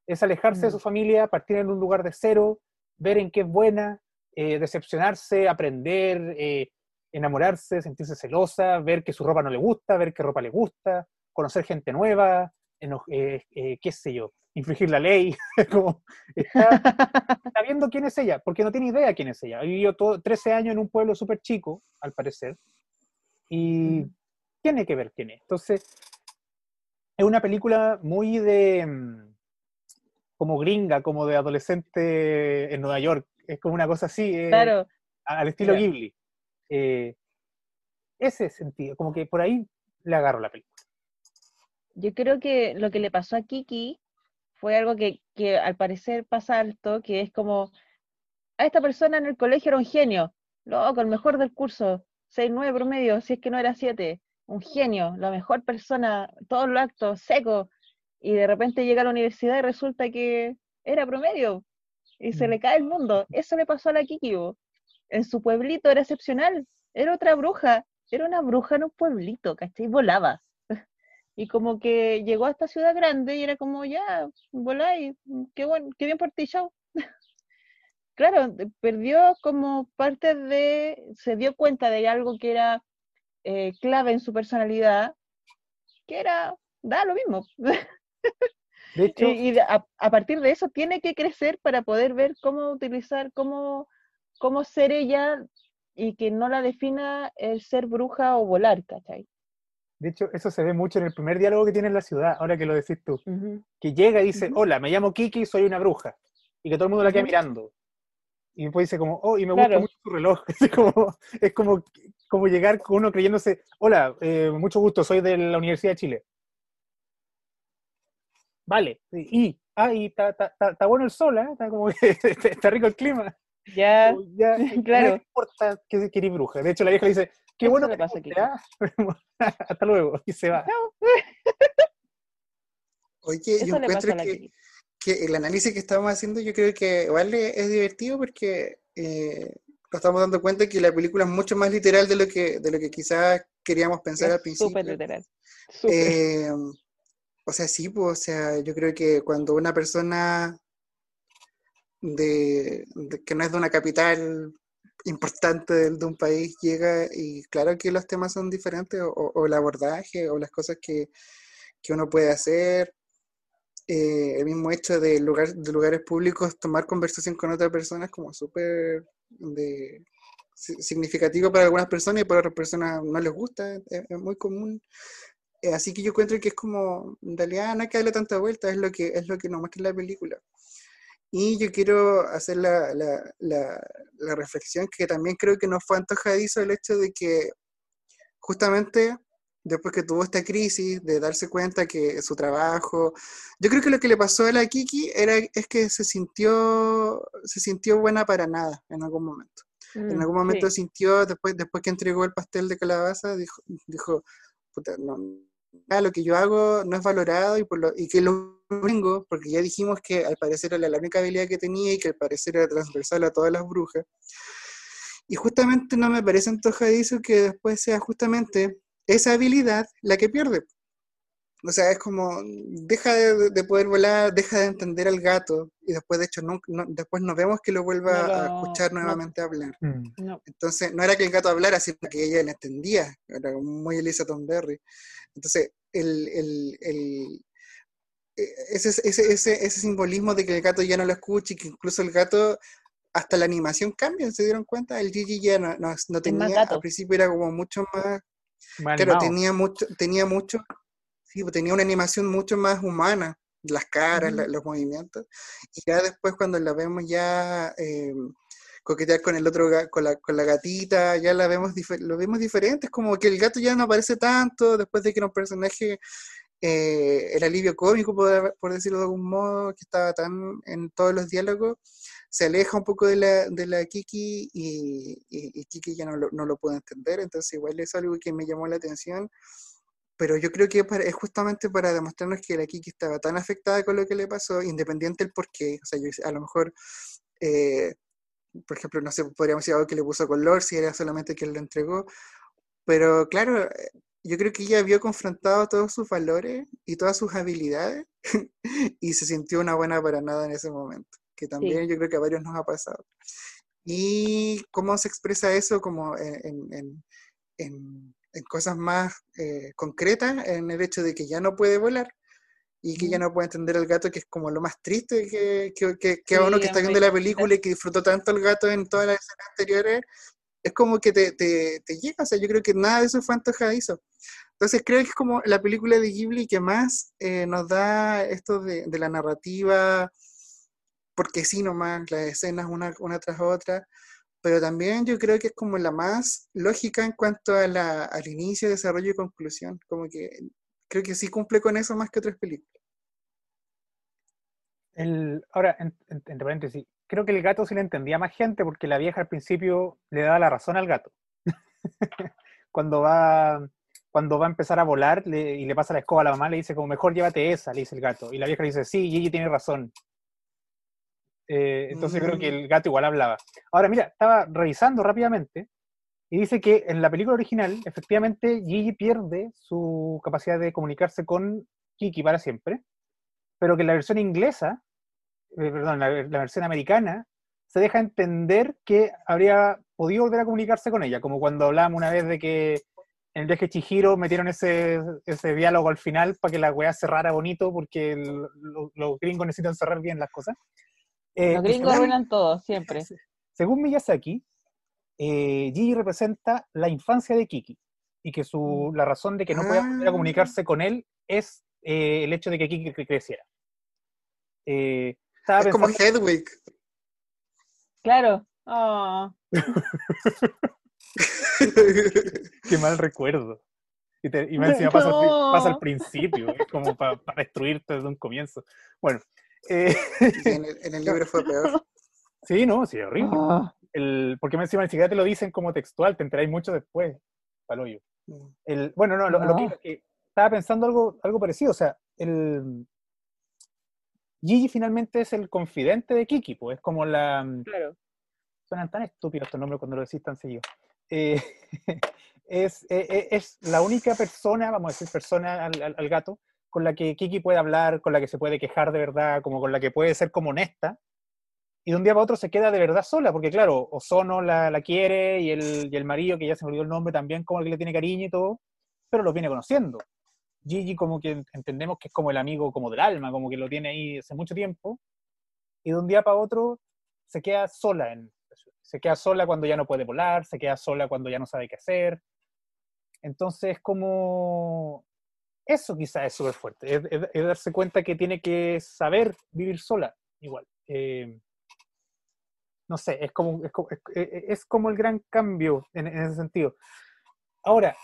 es alejarse de su Mm. familia, partir en un lugar de cero, ver en qué es buena, eh, decepcionarse, aprender, eh, enamorarse, sentirse celosa, ver que su ropa no le gusta, ver qué ropa le gusta, conocer gente nueva, eh, eh, qué sé yo, infringir la ley, como está, está viendo quién es ella, porque no tiene idea quién es ella. Ha vivido todo, 13 años en un pueblo súper chico, al parecer, y Mm. tiene que ver quién es. Entonces, es una película muy de, mm, como gringa, como de adolescente en Nueva York, es como una cosa así, eh, Claro, al estilo. Ghibli. Eh, ese sentido, como que por ahí le agarro la película. yo creo que lo que le pasó a Kiki fue algo que, que al parecer pasa alto, que es como, a esta persona en el colegio era un genio, loco, el mejor del curso, 6-9 promedio, si es que no era 7, un genio, la mejor persona, todos los actos, seco, y de repente llega a la universidad y resulta que era promedio, y se Mm. le cae el mundo. Eso le pasó a la Kiki, bo. en su pueblito era excepcional, era otra bruja, era una bruja en un pueblito, ¿cachai? Volaba. Y como que llegó a esta ciudad grande y era como, ya, voláis, qué, bueno, qué bien por ti, chao. claro, perdió como parte de, se dio cuenta de algo que era eh, clave en su personalidad, que era, da lo mismo. De hecho, Y, y a partir de eso tiene que crecer para poder ver cómo utilizar, cómo, cómo ser ella y que no la defina el ser bruja o volar, ¿cachai? De hecho, eso se ve mucho en el primer diálogo que tiene en la ciudad, ahora que lo decís tú. Que llega y dice, hola, me llamo Kiki, soy una bruja. Y que todo el mundo la queda mirando. Y después dice como, oh, y me gusta Claro. mucho su reloj. Así como, es como, como llegar con uno creyéndose, hola, eh, mucho gusto, soy de la Universidad de Chile. Vale, y, ah, y está, bueno el sol, ¿eh? está, como que, está rico el clima. Ya, claro. No importa que, que eres bruja. De hecho, la vieja le dice, qué bueno que pasa a guste, Kiki. ¿ah? Hasta luego. Y se va. Oye, yo eso encuentro que, el análisis que estamos haciendo, yo creo que igual es divertido porque eh, nos estamos dando cuenta que la película es mucho más literal de lo que, de lo que quizás queríamos pensar al principio. súper literal. Eh, o sea, sí, pues, o sea, yo creo que cuando una persona de, que no es de una capital importante de, un país llega y claro que los temas son diferentes o, o el abordaje o las cosas que, que uno puede hacer, eh, el mismo hecho de, lugar, de lugares públicos, tomar conversación con otra persona es como súper significativo para algunas personas y para otras personas no les gusta, es, es muy común. Eh, así que yo encuentro que es como, en realidad no hay que darle tanta vuelta, es lo que, es lo que nos muestra la película. Y yo quiero hacer la, la- la- la reflexión que también creo que no fue antojadizo el hecho de que justamente después que tuvo esta crisis de darse cuenta que su trabajo, yo creo que lo que le pasó a la Kiki era, es que se sintió, se sintió buena para nada en algún momento. En Mm, algún momento sí. sintió, después, después que entregó el pastel de calabaza, dijo, dijo "Puta, no, nada, lo que yo hago no es valorado y, por lo, y que lo tengo, porque ya dijimos que al parecer era la única habilidad que tenía y que al parecer era transversal a todas las brujas. Y justamente no me parece antojadizo que después sea justamente esa habilidad la que pierde. O sea, es como, deja de, de poder volar, deja de entender al gato y después, de hecho, no, no- después no vemos que lo vuelva No a escuchar no. nuevamente hablar. Mm. No, Entonces, no era que el gato hablara, sino que ella le entendía. Era muy Elisa Berry. Entonces, el, el- el- e- ese, ese, ese, ese simbolismo de que el gato ya no lo escucha y que incluso el gato, hasta la animación cambia, ¿se dieron cuenta? El Gigi ya no, no, no tenía, al principio era como mucho más, Más claro, tenía mucho, tenía mucho, sí, pues, tenía una animación mucho más humana. las caras, los movimientos. Y ya después cuando la vemos ya eh, coquetear con el otro, con la, con la gatita, ya la vemos, lo vemos diferente, es como que el gato ya no aparece tanto después de que era un personaje, eh, el alivio cómico, por, por, decirlo de algún modo, que estaba tan en todos los diálogos, se aleja un poco de la, de la Kiki y, y, Kiki ya no lo, no lo puede entender, entonces igual es algo que me llamó la atención pero yo creo que es justamente para demostrarnos que la Kiki estaba tan afectada con lo que le pasó, independiente del por qué. O sea, yo, a lo mejor, eh, por ejemplo, no sé, podríamos decir algo que le puso color, si era solamente que lo entregó. Pero claro, eh, yo creo que ella vio confrontado todos sus valores y todas sus habilidades y se sintió una buena para nada en ese momento, que también yo creo que a varios nos ha pasado. ¿Y cómo se expresa eso como en, en en cosas más eh, concretas, en el hecho de que ya no puede volar y que ya no puede entender al gato, que es como lo más triste que, que, que, a uno que está viendo la película y que disfrutó tanto el gato en todas las escenas anteriores, es como que te, te, te llega, o sea, yo creo que nada de eso fue antojadizo. Entonces creo que es como la película de Ghibli que más eh, nos da esto de, de, la narrativa, porque sí nomás, las escenas una, una tras otra, pero también yo creo que es como la más lógica en cuanto a la, al inicio, desarrollo y conclusión. Como que creo que sí cumple con eso más que otras películas. El, ahora, entre paréntesis, creo que el gato sí le entendía más gente porque la vieja al principio le daba la razón al gato. cuando va cuando va a empezar a volar y le pasa la escoba a la mamá, le dice como mejor llévate esa, le dice el gato. Y la vieja le dice, sí, Gigi tiene razón. Eh, entonces creo que mm. el gato igual hablaba. Ahora, mira, estaba revisando rápidamente y dice que en la película original, efectivamente, Gigi pierde su capacidad de comunicarse con Kiki para siempre, pero que en la versión inglesa, eh, perdón, la, la, versión americana, se deja entender que habría podido volver a comunicarse con ella, como cuando hablábamos una vez de que en el viaje Chihiro metieron ese, ese diálogo al final para que la weá cerrara bonito, porque los gringos necesitan cerrar bien las cosas. Eh, Los gringos arruinan todo, siempre. Según Miyazaki, eh, Gigi representa la infancia de Kiki y que su, mm. la razón de que no pueda ah. comunicarse con él es eh, el hecho de que Kiki creciera. es como Hedwig. Claro. Oh. Qué mal recuerdo. Y, y me encima pasa, pasa, al principio, es como para destruirte desde un comienzo. Bueno, eh, en, el, libro fue peor. Sí, no, sí, horrible. Ah. El, porque encima ni siquiera te lo dicen como textual, te enteráis mucho después, paloyo. Mm. El, bueno, no, lo, que, que, estaba pensando algo, algo parecido, o sea, el Gigi finalmente es el confidente de Kiki, pues es como la... Claro. Suenan tan estúpidos estos nombres cuando lo decís tan seguido. Eh, es, eh, eh, es, la única persona, vamos a decir, persona al, al, al gato, con la que Kiki puede hablar, con la que se puede quejar de verdad, como con la que puede ser como honesta, y de un día para otro se queda de verdad sola, porque claro, Ozono la, la quiere y el, y el marido, que ya se me olvidó el nombre, también como el que le tiene cariño y todo, pero lo viene conociendo. Gigi como que entendemos que es como el amigo como del alma, como que lo tiene ahí hace mucho tiempo, y de un día para otro se queda sola, en, se queda sola cuando ya no puede volar, se queda sola cuando ya no sabe qué hacer. Entonces como eso quizás es súper fuerte, es, darse cuenta que tiene que saber vivir sola, igual. Eh, no sé, es como, es, es, como el gran cambio en, ese sentido. Ahora,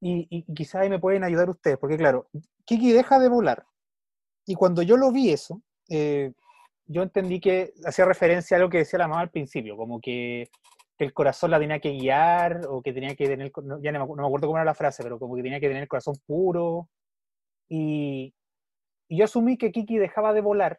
y, quizás ahí me pueden ayudar ustedes, porque claro, Kiki deja de volar, y cuando yo lo vi eso, eh, yo entendí que hacía referencia a lo que decía la mamá al principio, como que el corazón la tenía que guiar o que tenía que tener, ya no me, acuerdo cómo era la frase, pero como que tenía que tener el corazón puro. Y, y, yo asumí que Kiki dejaba de volar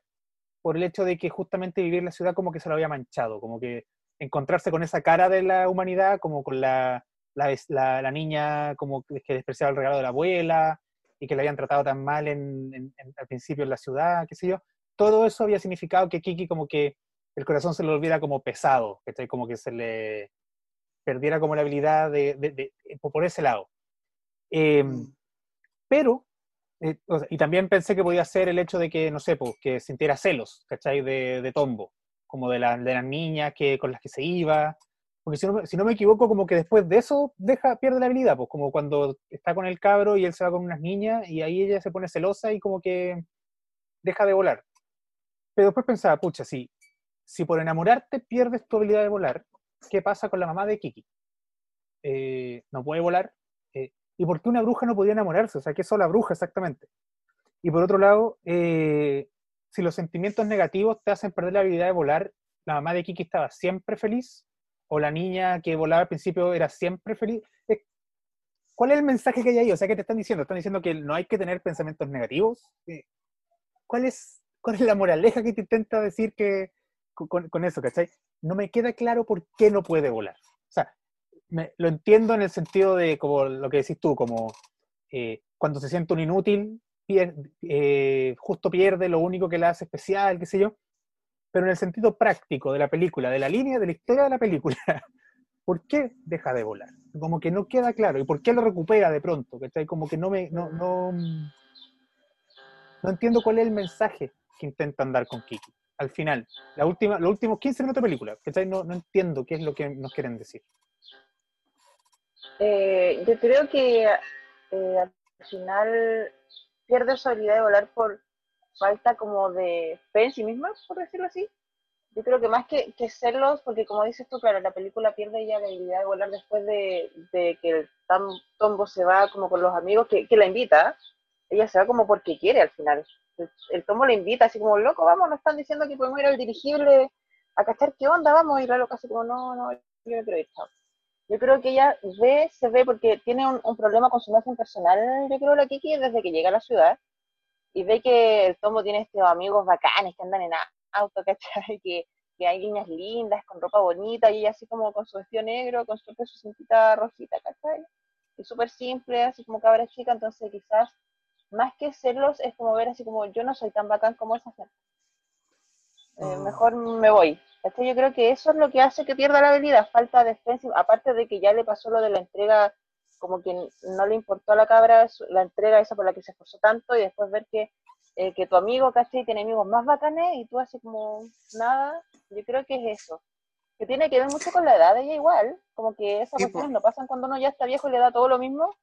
por el hecho de que justamente vivir en la ciudad como que se lo había manchado, como que encontrarse con esa cara de la humanidad, como con la, la, la, niña como que despreciaba el regalo de la abuela y que la habían tratado tan mal en, en, al principio en la ciudad, qué sé yo. Todo eso había significado que Kiki como que el corazón se le olvida como pesado, que como que se le perdiera como la habilidad de, de, por ese lado. Em, mm. pero, eh, y también pensé que podía ser el hecho de que, no sé, pues, que sintiera celos, ¿cachai? De, de Tombo, como de, la, de las niñas que, con las que se iba. Porque si no, si no me equivoco, como que después de eso deja, pierde la habilidad, pues como cuando está con el cabro y él se va con unas niñas y ahí ella se pone celosa y como que deja de volar. Pero después pensaba, pucha, si, si por enamorarte pierdes tu habilidad de volar, ¿qué pasa con la mamá de Kiki? Eh, no puede volar. ¿Y por qué una bruja no podía enamorarse? O sea, ¿qué es la bruja exactamente? Y por otro lado, eh, si los sentimientos negativos te hacen perder la habilidad de volar, la mamá de Kiki estaba siempre feliz, o la niña que volaba al principio era siempre feliz. ¿Cuál es el mensaje que hay ahí? O sea, ¿qué te están diciendo? ¿Están diciendo que no hay que tener pensamientos negativos? Eh, ¿Cuál es, cuál es la moraleja que te intenta decir que, con, con eso, ¿cachai? No me queda claro por qué no puede volar. O sea, me- lo entiendo en el sentido de como lo que decís tú, como eh, cuando se siente un inútil, eh, justo pierde lo único que la hace especial, qué sé yo, pero en el sentido práctico de la película, de la línea, de la historia de la película, ¿por qué deja de volar? Como que no queda claro, y por qué lo recupera de pronto, ¿cachai? Como que no me, no, no, no entiendo cuál es el mensaje que intentan dar con Kiki. Al final, la última, los últimos 15 minutos de película, ¿cachai? No, no entiendo qué es lo que nos quieren decir. Eh, yo creo que eh, al final pierde su habilidad de volar por falta como de fe en sí misma, por decirlo así. Yo creo que más que, que celos, porque como dices tú, claro, la película pierde ya la habilidad de volar después de, de que el tombo se va como con los amigos, que, la invita, ella se va como porque quiere al final. El, tombo la invita así como, loco, vamos, nos están diciendo que podemos ir al dirigible a cachar qué onda, vamos, y la loca así como, no, no, yo me quiero ir. Yo creo que ella ve, se ve, porque tiene un, problema con su imagen personal, yo creo, la Kiki, desde que llega a la ciudad, y ve que el Tombo tiene estos amigos bacanes que andan en auto, ¿cachai? Que, que hay niñas lindas, con ropa bonita, y ella así como con su vestido negro, con su, su cintita rojita, ¿cachai? Y súper simple, así como cabra chica, entonces quizás, más que serlos, es como ver así como, yo no soy tan bacán como esa gente. Eh, Oh. mejor me voy. ¿cachai? Yo creo que eso es lo que hace que pierda la habilidad, falta de defensa, aparte de que ya le pasó lo de la entrega, como que no le importó a la cabra la entrega esa por la que se esforzó tanto, y después ver que, eh, que tu amigo, ¿cachai? Tiene amigos más bacanes y tú así como nada, yo creo que es eso. Que tiene que ver mucho con la edad de ella igual, como que esas Sí, cuestiones no pasan cuando uno ya está viejo y le da todo lo mismo.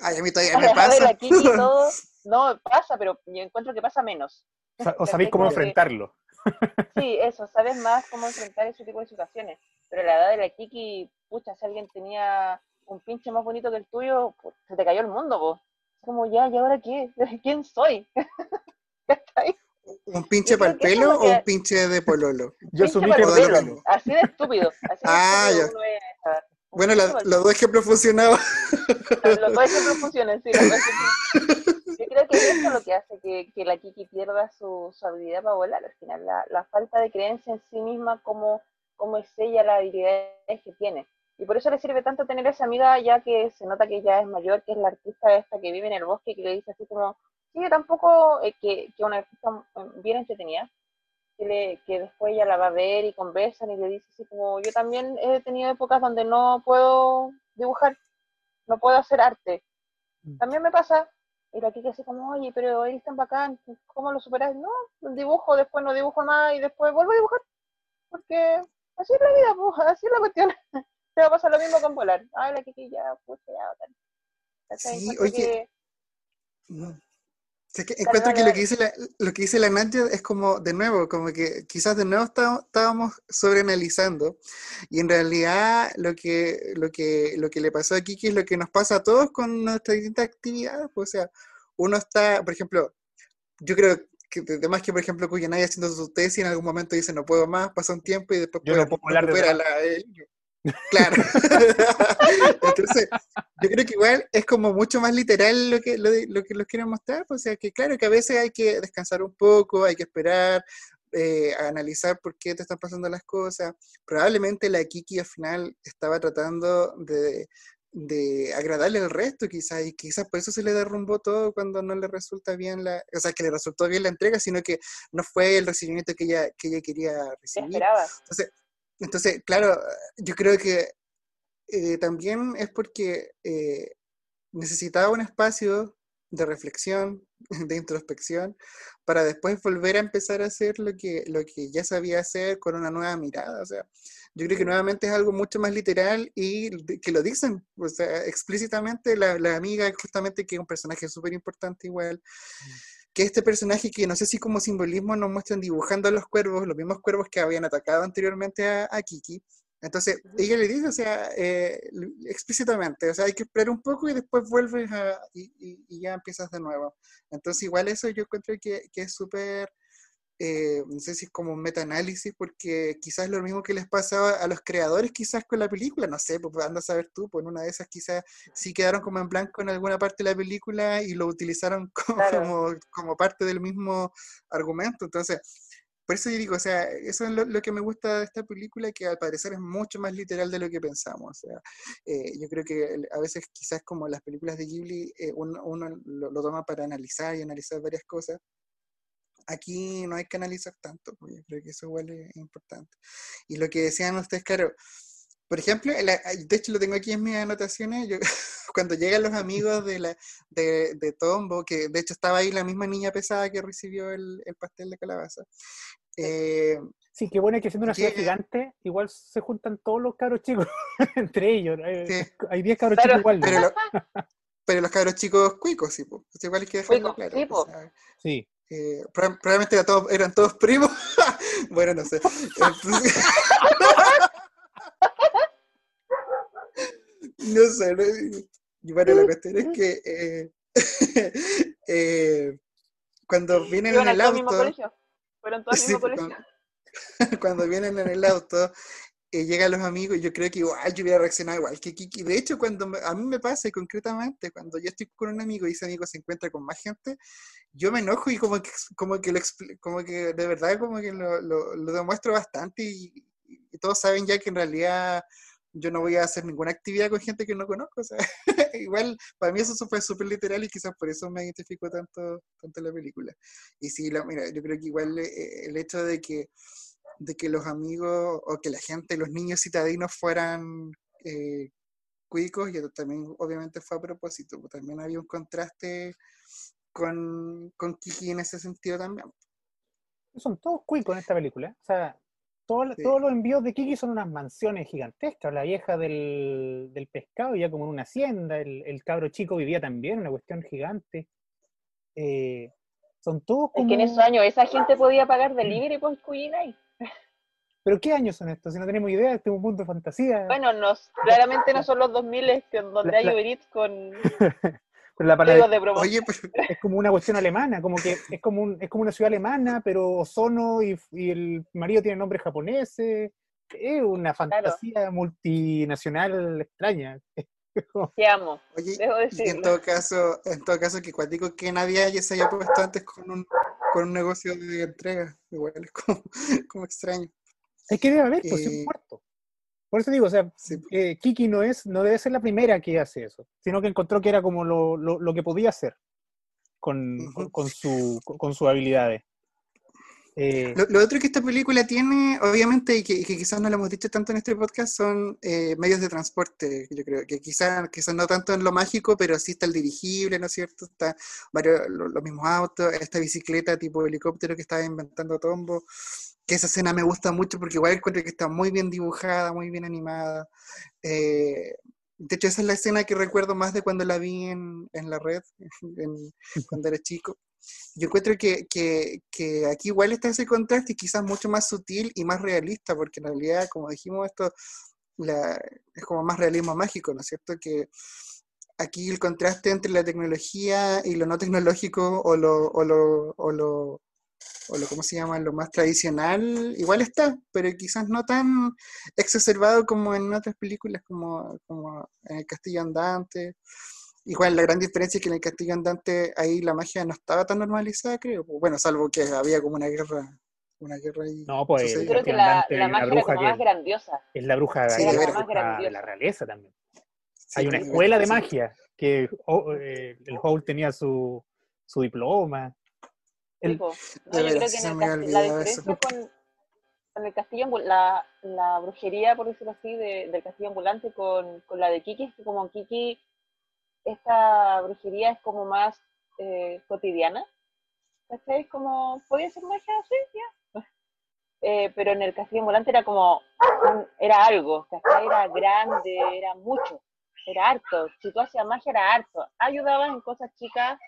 Ay, a mí todavía me pasa. y todo, no pasa, pero yo encuentro que pasa menos. O, o sabéis cómo enfrentarlo. Sí, eso, sabes más cómo enfrentar ese tipo de situaciones. Pero a la edad de la Kiki, pucha, si alguien tenía un pinche más bonito que el tuyo, pues, se te cayó el mundo, po. Como ya, ¿y ahora qué? ¿Quién soy? ¿Un pinche que eso pelo o que- un pinche de pololo? Yo asumí que de pelo, mismo. Así de estúpido. Así de Ah, estúpido ya. es, Bueno, la- los dos ejemplos funcionaban. Los dos ejemplos funcionan, sí. los dos ejemplos. Yo creo que eso es lo que hace que, que la Kiki pierda su, su habilidad para volar al final, la, la falta de creencia en sí misma, como, como es ella, las habilidades que tiene. Y por eso le sirve tanto tener esa amiga, ya que se nota que ya es mayor, que es la artista esta que vive en el bosque, que le dice así como, sí, yo tampoco, eh, que, que una artista eh, bien entretenida, que, le, que después ella la va a ver y conversan y le dice así como, yo también he tenido épocas donde no puedo dibujar, no puedo hacer arte. También me pasa, y la Kiki así como, oye, pero eres tan bacán, ¿cómo lo superas? No, dibujo, después no dibujo más y después vuelvo a dibujar. Porque así es la vida, pues, así es la cuestión. Te va a pasar lo mismo con volar. Ay, la Kiki ya, pues ya, bacán. Sí, oye, que-. Que encuentro que lo que dice la, lo que dice la Nadia es como, de nuevo, como que quizás de nuevo está- estábamos sobreanalizando y en realidad lo que, lo que, lo que le pasó a Kiki es lo que nos pasa a todos con nuestras distintas actividades. pues, o sea, uno está, por ejemplo, yo creo que además que, por ejemplo, Kuyanagi haciendo su tesis en algún momento dice no puedo más, pasa un tiempo y después Yo puede- no puedo hablar de la- eh, Claro. Entonces, yo creo que igual es como mucho más literal lo que, lo, que los quieren mostrar. O sea, que claro, que a veces hay que descansar un poco, hay que esperar, eh, a analizar por qué te están pasando las cosas. Probablemente la Kiki al final estaba tratando de, de agradarle al resto, quizás, y quizás por eso se le derrumbó todo cuando no le resulta bien la, o sea, que le resultó bien la entrega, sino que no fue el recibimiento que ella, que ella quería ¿Qué recibir. Entonces, entonces, claro, yo creo que eh, también es porque eh, necesitaba un espacio de reflexión, de introspección, para después volver a empezar a hacer lo que, lo que ya sabía hacer con una nueva mirada. O sea, yo creo que nuevamente es algo mucho más literal y que lo dicen, o sea, explícitamente la, la amiga, justamente que es un personaje súper importante igual. Que este personaje que no sé si como simbolismo nos muestran dibujando a los cuervos, los mismos cuervos que habían atacado anteriormente a, a Kiki. Entonces, ella le dice, o sea, eh, explícitamente, o sea, hay que esperar un poco y después vuelves a, y, y- y ya empiezas de nuevo. Entonces, igual eso yo encuentro que, que es súper, eh, no sé si es como un metaanálisis, porque quizás lo mismo que les pasaba a los creadores quizás con la película, no sé, pues anda a saber tú, pues en una de esas quizás sí quedaron como en blanco en alguna parte de la película y lo utilizaron como, Claro. como, como parte del mismo argumento. Entonces, por eso yo digo, o sea, eso es lo, lo que me gusta de esta película, que al parecer es mucho más literal de lo que pensamos. O sea, eh, yo creo que a veces quizás como las películas de Ghibli, eh, uno, uno lo, lo toma para analizar y analizar varias cosas. Aquí no hay que analizar tanto, pues yo creo que eso igual es importante. Y lo que decían ustedes, claro, por ejemplo, la- de hecho lo tengo aquí en mis anotaciones, yo, cuando llegan los amigos de, la, de, de Tombo, que de hecho estaba ahí la misma niña pesada que recibió el, el pastel de calabaza. eh, Sí, qué bueno que siendo una ciudad gigante, igual se juntan todos los cabros chicos entre ellos. Sí. Hay 10 cabros Claro. chicos igual. pero, lo- pero los cabros chicos cuicos, sí, pues. igual hay que dejarlo claro. sí, o po. sea, Sí. Eh, proba- probablemente era todo- eran todos primos. bueno, no sé. Entonces- no sé. no- y bueno, la cuestión es que eh, eh, cuando vienen en el auto, colegio. Fueron todos al Sí, mismo pues, colegio. cuando, cuando vienen en el auto, eh, llegan los amigos, y yo creo que igual yo hubiera reaccionado igual que Kiki. De hecho, cuando me- a mí me pasa, concretamente, cuando yo estoy con un amigo y ese amigo se encuentra con más gente, yo me enojo y como que, como que, lo, como que de verdad como que lo, lo- demuestro bastante y, todos saben ya que en realidad yo no voy a hacer ninguna actividad con gente que no conozco. Igual para mí eso fue súper literal y quizás por eso me identifico tanto, tanto la película. Y sí, la, mira, yo creo que igual eh, el hecho de que de que los amigos o que la gente, los niños citadinos fueran eh, cuicos, y también obviamente fue a propósito, pues también había un contraste con, con Kiki en ese sentido también. Son todos cuicos en esta película. O sea, todo- Sí. todos los envíos de Kiki son unas mansiones gigantescas. La vieja del, del pescado vivía como en una hacienda. El, el cabro chico vivía también, una cuestión gigante. Eh, son todos Es como... que en esos años esa gente podía pagar delivery por Culinay. ¿Pero qué años son estos? Si no tenemos idea, este es un mundo de fantasía. Bueno, nos, claramente no son los 2000 que donde La- hay Uber Eats con Pero la panadería. Oye, pero, es como una cuestión alemana, como que es como, un- es como una ciudad alemana, pero Ozono y, y el marido tiene nombres japoneses. Es una fantasía multinacional extraña. Te amo. oye, Debo y en todo caso, en todo caso que cuático que nadie haya se haya puesto antes con un, con un negocio de entrega, igual es como, como extraño. Es que debe haber, pues, sí, un Eh, puerto. Por eso digo, o sea, Sí. eh, Kiki no es, no debe ser la primera que hace eso, sino que encontró que era como lo, lo- lo que podía hacer con, con, con su, con sus habilidades. Eh, Lo, lo otro que esta película tiene, obviamente, y que, quizás no lo hemos dicho tanto en este podcast, son eh, medios de transporte. Yo creo que quizás, quizás no tanto en lo mágico, pero sí está el dirigible, ¿no es cierto? Está varios, lo- los mismos autos, esta bicicleta tipo helicóptero que estaba inventando Tombo. Que esa escena me gusta mucho porque igual encuentro que está muy bien dibujada, muy bien animada. Eh, de hecho, esa es la escena que recuerdo más de cuando la vi en, en la red, en- cuando era chico. Yo encuentro que, que, que aquí igual está ese contraste quizás mucho más sutil y más realista, porque en realidad, como dijimos, esto la- es como más realismo mágico, ¿no es cierto? Que aquí el contraste entre la tecnología y lo no tecnológico o lo, o lo, o lo, o lo ¿cómo se llama? Lo más tradicional, igual está, pero quizás no tan exacerbado como en otras películas, como, como en El Castillo Andante. Igual la gran diferencia es que en el Castillo Andante ahí la magia no estaba tan normalizada, creo. Bueno, salvo que había como una guerra, una guerra ahí. no, pues. Yo creo que la, Andante, la hay una magia era bruja como que- más grandiosa. es la bruja, Sí, la de veras. bruja Más de la realeza también. Sí, Hay una escuela de magia que oh, eh, el Howl tenía su, su diploma. El-. No, yo creo que en el me había casti- la diferencia con, con el castillo la, la brujería, por decirlo así, de- del castillo ambulante con, con la de Kiki, es que como Kiki, esta brujería es como más eh, cotidiana. ¿Cachai? Es como, podía ser magia así, ya. Eh, pero en el castillo ambulante era como, un- era algo, ¿cachai? Era grande, era mucho, era harto. Si tú hacías magia era harto. Ayudabas en cosas chicas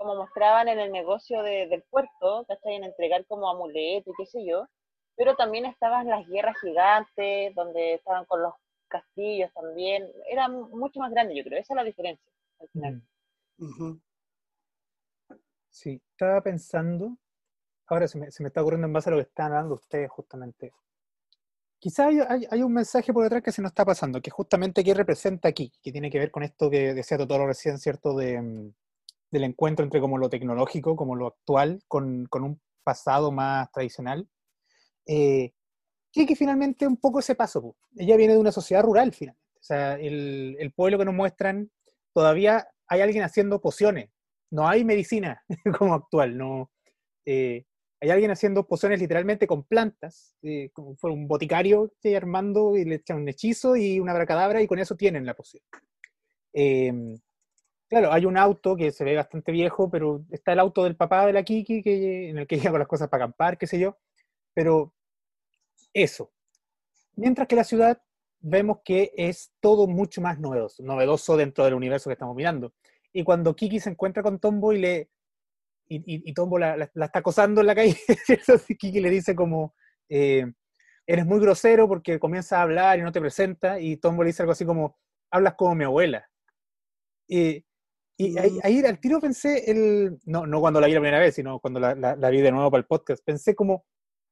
como mostraban en el negocio de- del puerto, ¿cachai? En entregar como amuletos y qué sé yo, pero también estaban las guerras gigantes, donde estaban con los castillos también, era mu- mucho más grande, yo creo, esa es la diferencia. Al final. Mm. Sí, estaba pensando, ahora se me, se me está ocurriendo en base a lo que están hablando ustedes justamente. Quizá hay, hay- hay un mensaje por detrás que se nos está pasando, que justamente qué representa aquí, que tiene que ver con esto que decía Totoro recién, ¿cierto? De, mm, del encuentro entre como lo tecnológico, como lo actual, con, con un pasado más tradicional. Eh, que, que finalmente un poco ese paso. po. Ella viene de una sociedad rural, finalmente. O sea, el, el pueblo que nos muestran, todavía hay alguien haciendo pociones. No hay medicina como actual. No, eh, hay alguien haciendo pociones literalmente con plantas. eh, como fue un boticario que armando y le echan un hechizo y una abracadabra y con eso tienen la poción. Eh, claro, hay un auto que se ve bastante viejo, pero está el auto del papá de la Kiki que, en el que llega con las cosas para acampar, qué sé yo. Pero eso. Mientras que la ciudad vemos que es todo mucho más novedoso, dentro del universo que estamos mirando. Y cuando Kiki se encuentra con Tombo y le y, Tombo la, está acosando en la calle, Kiki le dice como eh, eres muy grosero porque comienza a hablar y no te presenta, y Tombo le dice algo así como hablas como mi abuela. Y, y ahí, ahí al tiro pensé, el, no, no cuando la vi la primera vez, sino cuando la, la- la vi de nuevo para el podcast, pensé como,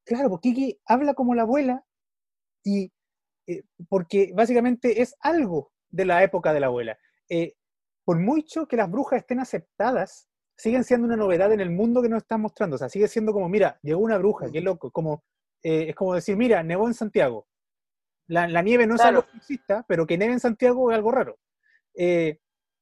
claro, porque Kiki habla como la abuela y eh, porque básicamente es algo de la época de la abuela. Eh, por mucho que las brujas estén aceptadas, siguen siendo una novedad en el mundo que nos están mostrando. O sea, sigue siendo como, mira, llegó una bruja, qué loco. Como, eh, es como decir, mira, nevó en Santiago. La, la nieve no es algo que exista, pero que nieve en Santiago es algo raro. Eh,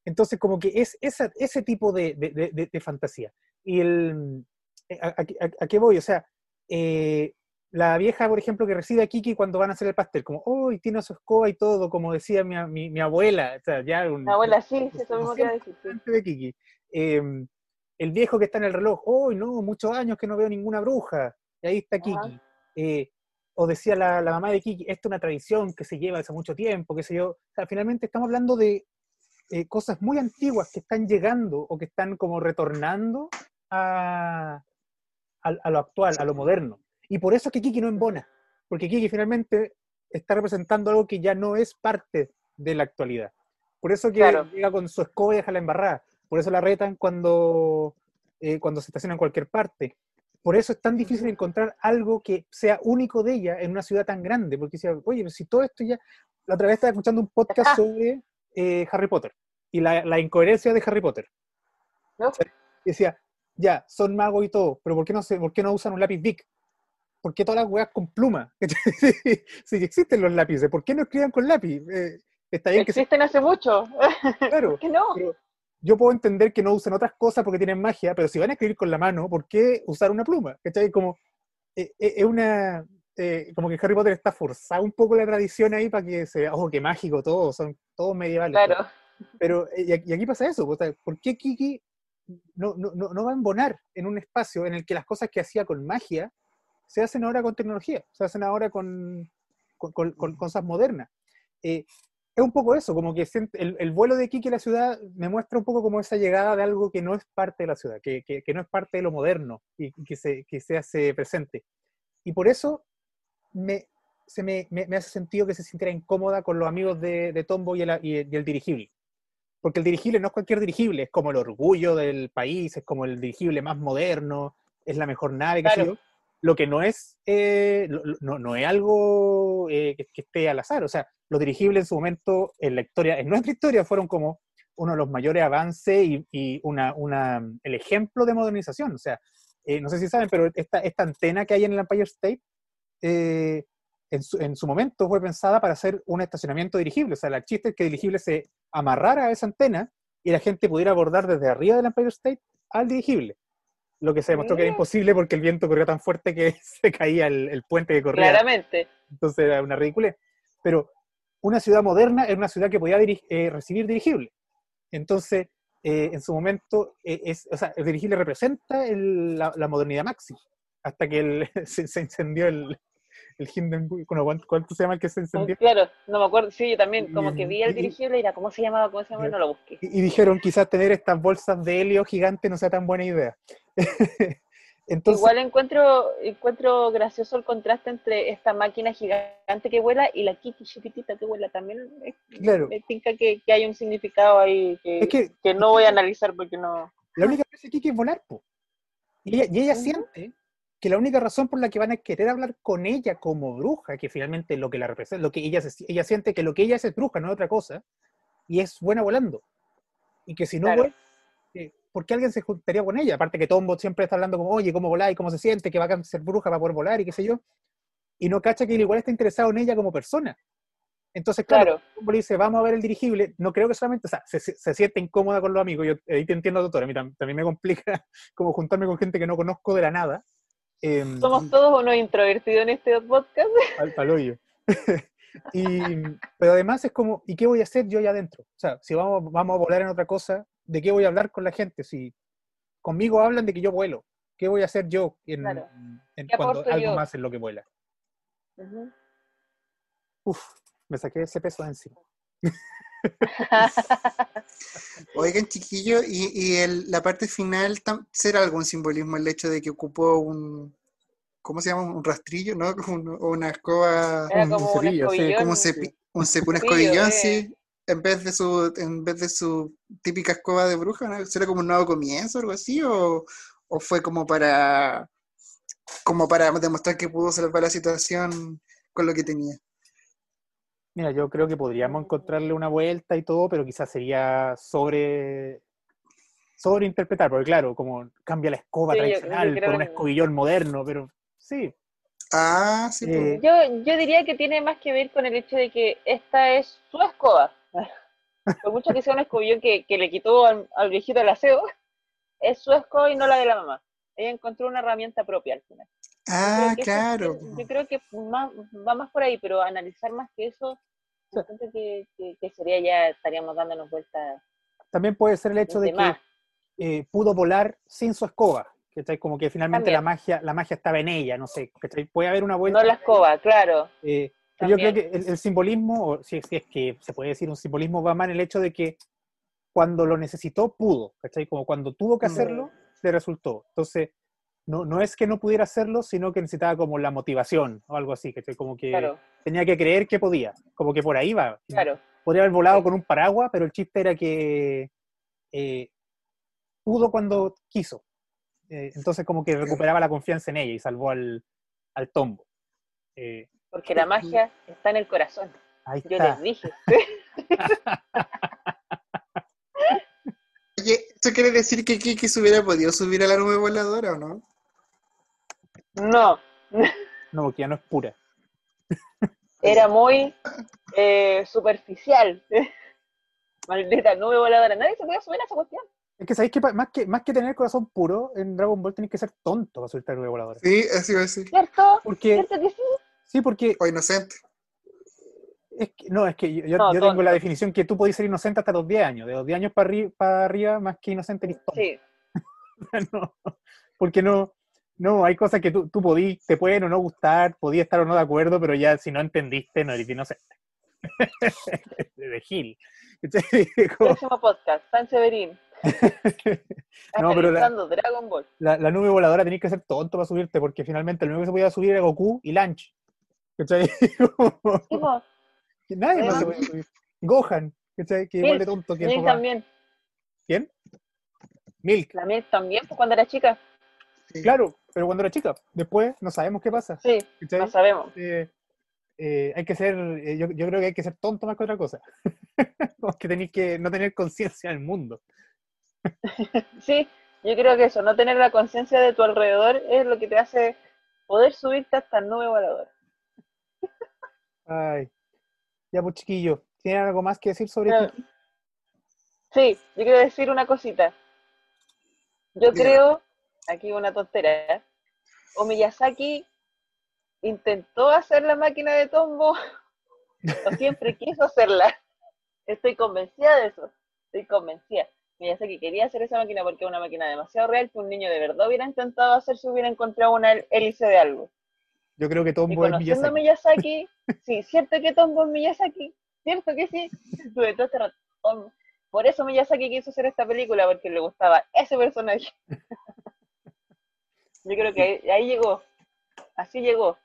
entonces, como que es esa, ese tipo de, de- de- de- de fantasía. Y el, eh, a, a- a- a qué voy? O sea, eh, la vieja, por ejemplo, que recibe a Kiki cuando van a hacer el pastel, como, oh, y tiene su escoba y todo, como decía mi, mi, mi abuela. O sea, ya un, Mi abuela, sí, sí, eso mismo a decir. de Kiki. Eh, el viejo que está en el reloj, oh, no, muchos años que no veo ninguna bruja. Y ahí está Kiki. Eh, o decía la, la mamá de Kiki, esto es una tradición que se lleva hace mucho tiempo, qué sé yo. O sea, finalmente estamos hablando de eh, cosas muy antiguas que están llegando o que están como retornando a, a, a lo actual, a lo moderno. Y por eso es que Kiki no embona, porque Kiki finalmente está representando algo que ya no es parte de la actualidad. Por eso que Claro. llega con su escoba y deja la embarrada. Por eso la retan cuando, eh, cuando se estaciona en cualquier parte. Por eso es tan difícil encontrar algo que sea único de ella en una ciudad tan grande. Porque decía, oye, si todo esto ya... La otra vez estaba escuchando un podcast sobre eh, Harry Potter y la, la incoherencia de Harry Potter. ¿No? Decía, ya, son magos y todo, pero ¿por qué no, se, por qué no usan un lápiz Bic? ¿Por qué todas las weas con pluma? si existen los lápices, ¿por qué no escriban con lápiz? Eh, está bien que Existen hace mucho. claro, ¿Por qué no? pero yo puedo entender que no usen otras cosas porque tienen magia, pero si van a escribir con la mano, ¿por qué usar una pluma? ¿Cachai? Como, eh, eh, es una, eh, como que Harry Potter está forzado un poco la tradición ahí para que se vea, oh, qué mágico todo, son todos medievales. Claro. Pero, eh, y aquí- y aquí pasa eso, sea, ¿por qué Kiki no, no, no, no va a embonar en un espacio en el que las cosas que hacía con magia se hacen ahora con tecnología, se hacen ahora con, con, con- con cosas modernas? Eh, es un poco eso, como que el, el vuelo de Kiki a la ciudad me muestra un poco como esa llegada de algo que no es parte de la ciudad, que, que- que no es parte de lo moderno y, y que, se, que se hace presente. Y por eso me, se me, me- me hace sentido que se sintiera incómoda con los amigos de, de Tombo y el, y el- y el dirigible. Porque el dirigible no es cualquier dirigible, es como el orgullo del país, es como el dirigible más moderno, es la mejor nave, sé Claro. yo. Lo que no es, eh, lo- no, no es algo eh, que, que esté al azar. O sea, los dirigibles en su momento, en la historia, en nuestra historia, fueron como uno de los mayores avances y, y una, una, el ejemplo de modernización. O sea, eh, no sé si saben, pero esta, esta antena que hay en el Empire State, eh, en, su, en su momento fue pensada para hacer un estacionamiento dirigible. O sea, el chiste es que el dirigible se amarrara a esa antena y la gente pudiera abordar desde arriba del Empire State al dirigible. Lo que se demostró que era imposible porque el viento corría tan fuerte que se caía el, el puente que corría. Claramente. Entonces era una ridiculez. Pero una ciudad moderna era una ciudad que podía diri- eh, recibir dirigible. Entonces, eh, en su momento, eh, es, o sea, el dirigible representa el- la, la modernidad máxima. Hasta que el- se, se incendió el, el Hindenburg, ¿cuánto, se llama el que se encendió? Claro, no me acuerdo. Sí, yo también, como que vi el y- dirigible y era, ¿cómo se llamaba? ¿Cómo se llamaba? No lo busqué. Y, y dijeron, quizás tener estas bolsas de helio gigante no sea tan buena idea. Entonces, Igual encuentro, encuentro gracioso el contraste entre esta máquina gigante que vuela y la Kitty chiquitita que vuela también. Es- Claro. Me tinca que, que hay un significado ahí que, es que que no voy a analizar porque no. la única cosa que es volar, po. Y ella, y ella Ujú. siente que la única razón por la que van a querer hablar con ella como bruja, que finalmente lo que la representa, lo que ella, se- ella siente que lo que ella hace es bruja, no es otra cosa, y es buena volando. Y que si no Claro. eh, ¿por qué alguien se juntaría con ella? Aparte que Tombo siempre está hablando como, oye, ¿cómo volar y cómo se siente? Que va a ser bruja para poder volar y qué sé yo. Y no cacha que él igual está interesado en ella como persona. Entonces, claro, Claro, Tombo le dice, vamos a ver el dirigible, no creo que solamente, o sea, se, siente incómoda con los amigos, yo ahí te entiendo, doctora, a mí tam- también me complica como juntarme con gente que no conozco de la nada. Em, somos todos unos introvertidos en este podcast. al, al hoyo. y, pero además es como, ¿y qué voy a hacer yo allá adentro? O sea, si vamos, vamos a volar en otra cosa, ¿de qué voy a hablar con la gente? Si conmigo hablan de que yo vuelo, ¿qué voy a hacer yo en, Claro. en ¿Qué cuando algo yo? más en lo que vuela? Ujú. Uf, me saqué ese peso de encima. Oigan, chiquillo, y, y el- la parte final, ¿será algún simbolismo el hecho de que ocupó un, ¿cómo se llama? Un rastrillo, ¿no? Un- o una escoba, Era Un como un cepillo, sí, escobillón. como un, cepi- un, cepi- un cepillo, escobillón, sí, en vez de su, en vez de su típica escoba de bruja, ¿no? ¿Será como un nuevo comienzo o algo así? ¿O, o fue como para, como para demostrar que pudo salvar la situación con lo que tenía? Mira, yo creo que podríamos encontrarle una vuelta y todo, pero quizás sería sobre sobreinterpretar, porque claro, como cambia la escoba Sí, yo- yo tradicional por un que- escobillón moderno, pero sí. Ah, sí, pues. Eh, Yo, yo diría que tiene más que ver con el hecho de que esta es su escoba. Por mucho que sea un escobillón que, que le quitó al, al viejito el aseo, es su escoba y no la de la mamá. Ella encontró una herramienta propia al final. Yo Ah, eso- claro. Yo creo que más- va más por ahí, pero analizar más que eso, Sí. que, que- que sería ya, estaríamos dándonos vueltas También puede ser el hecho de de que eh, pudo volar sin su escoba, ¿cachai? Como que finalmente la magia, la magia estaba en ella, no sé, ¿cachai? Puede haber una vuelta. No la escoba, claro. eh, pero yo creo que el, el simbolismo, o si, si es que se puede decir un simbolismo, va más en el hecho de que cuando lo necesitó, pudo, ¿cachai? Como cuando tuvo que Mm. hacerlo, le resultó. Entonces, no, no es que no pudiera hacerlo, sino que necesitaba como la motivación o algo así, ¿cachai? Como que Claro, tenía que creer que podía, como que por ahí va. claro. Podría haber volado Sí. con un paraguas, pero el chiste era que eh, pudo cuando quiso. Eh, entonces como que recuperaba la confianza en ella y salvó al, al tombo. Eh, Porque la magia está en el corazón. ahí Yo está. les dije. Oye, ¿esto quiere decir que Kiki se hubiera podido subir a la nube voladora o no? No, No, porque ya no es pura. era muy eh, superficial. Maldita nube voladora. Nadie se puede subir a esa cuestión. Es que sabéis que más que más que tener corazón puro, en Dragon Ball tenés que ser tonto para subirte a la nube voladora. Sí, así va a decir. ¿Cierto? Porque, ¿Cierto que sí? sí, porque O inocente. es que, no, es que yo, yo- No, yo tengo la definición que tú podés ser inocente hasta los 10 años. De los 10 años para, arri- para arriba, más que inocente, eres tonto. Sí. no, porque no, no, hay cosas que tú, tú podí, te pueden o no gustar, podías estar o no de acuerdo, pero ya si no entendiste, no eres inocente. de Gil. Próximo podcast, San Severín. No, pero la- Dragon Ball. la, la nube voladora tenés que ser tonto para subirte, porque finalmente el único que se podía subir era Goku y Lanch. ¿Cachai? Nadie más se podía subir. Gohan, ¿cachai? Que igual de tonto que Milk también. ¿Quién? Milk. La Milk también, pues, cuando era chica. Sí. Claro, pero cuando era chica. Después no sabemos qué pasa. Sí, ¿cachai? no sabemos. eh, eh, hay que ser, eh, yo, yo creo que hay que ser tonto más que otra cosa. Como que tenéis que no tener conciencia del mundo. Sí, yo creo que eso, no tener la conciencia de tu alrededor es lo que te hace poder subirte hasta el nube volador. Ay. Ya, pues chiquillo, ¿tienen algo más que decir sobre Kiki? Sí, yo quiero decir una cosita. Yo creo, aquí una tontera, o Miyazaki intentó hacer la máquina de Tombo, o siempre quiso hacerla. Estoy convencida de eso, estoy convencida. Miyazaki quería hacer esa máquina porque es una máquina demasiado real que un niño de verdad hubiera intentado hacer si hubiera encontrado una hélice de algo. Yo creo que Y Tombo es Miyazaki. Miyazaki, sí, cierto que Tombo es Miyazaki, cierto que sí. Este Por eso Miyazaki quiso hacer esta película, porque le gustaba ese personaje. Yo creo que ahí, ahí llegó, así llegó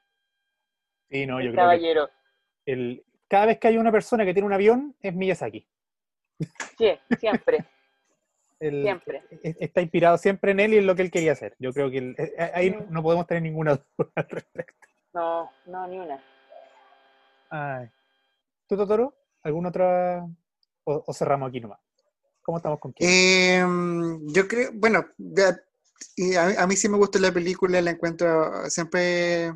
Sí, no, el yo creo que caballero. el, cada vez que hay una persona que tiene un avión, es Miyazaki. Sí, siempre, El- siempre. es- está inspirado siempre en él y en lo que él quería hacer. Yo creo que el- eh, ahí no podemos tener ninguna duda al respecto. No, no, ni una. Ay. ¿Tú, Totoro? ¿Alguna otra? O, o cerramos aquí nomás? ¿Cómo estamos con quién? Em, yo creo, bueno, y a, a mí sí me gustó la película, la encuentro siempre.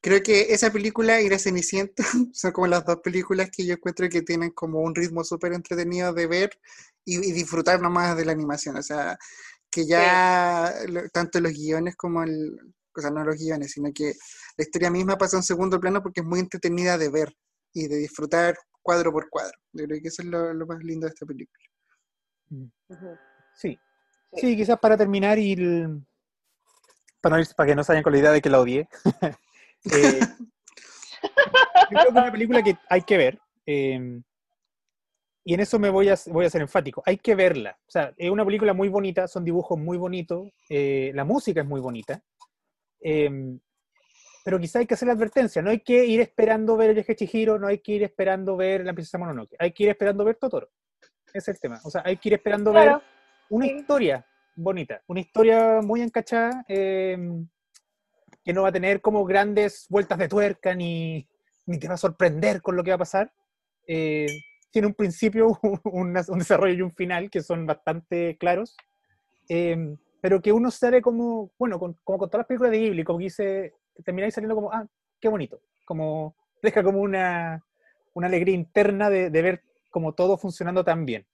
Creo que esa película y La Cenicienta son como las dos películas que yo encuentro que tienen como un ritmo súper entretenido de ver y, y disfrutar nomás de la animación. O sea, que ya lo- tanto los guiones como el. O sea, no los guiones, sino que la historia misma pasa a un segundo plano porque es muy entretenida de ver y de disfrutar cuadro por cuadro. Yo creo que eso es lo, lo más lindo de esta película. Ujú. Sí. Sí. Quizás para terminar y el- para, no para que no se vayan con la idea de que la odié. Eh, yo creo que es una película que hay que ver. eh, y en eso me voy a, voy a ser enfático. Hay que verla. O sea, es una película muy bonita, son dibujos muy bonitos, eh, la música es muy bonita. eh, pero quizá hay que hacer la advertencia. No hay que ir esperando ver el viaje Chihiro, no hay que ir esperando ver la princesa Mononoke. Hay que ir esperando ver Totoro. Ese es el tema. O sea, hay que ir esperando ver una Sí. historia bonita, una historia muy encachada, eh, que no va a tener como grandes vueltas de tuerca, ni, ni te va a sorprender con lo que va a pasar. Eh, tiene un principio, un, un desarrollo y un final que son bastante claros, eh, pero que uno sale como, bueno, con, como con todas las películas de Ghibli, como que dice, termináis saliendo como, ah, qué bonito, como deja como una, una alegría interna de, de ver como todo funcionando tan bien.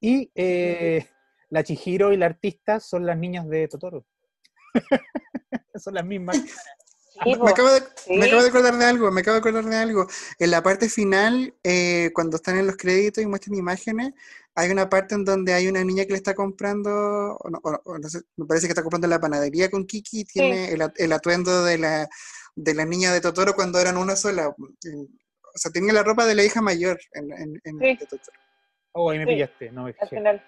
Y eh, la Chihiro y la artista son las niñas de Totoro. son las mismas. sí, Me acabo, de, Sí. me acabo de acordar de algo, me acabo de acordar de algo. En la parte final, eh, cuando están en los créditos y muestran imágenes, hay una parte en donde hay una niña que le está comprando, o no, o- o no sé, me parece que está comprando en la panadería con Kiki y tiene el, at- el atuendo de la, de la niña de Totoro cuando eran una sola. Eh, O sea, tenía la ropa de la hija mayor en, en, en Sí. de Totoro. Oh, ahí me Sí. pillaste. No me al fijé. final.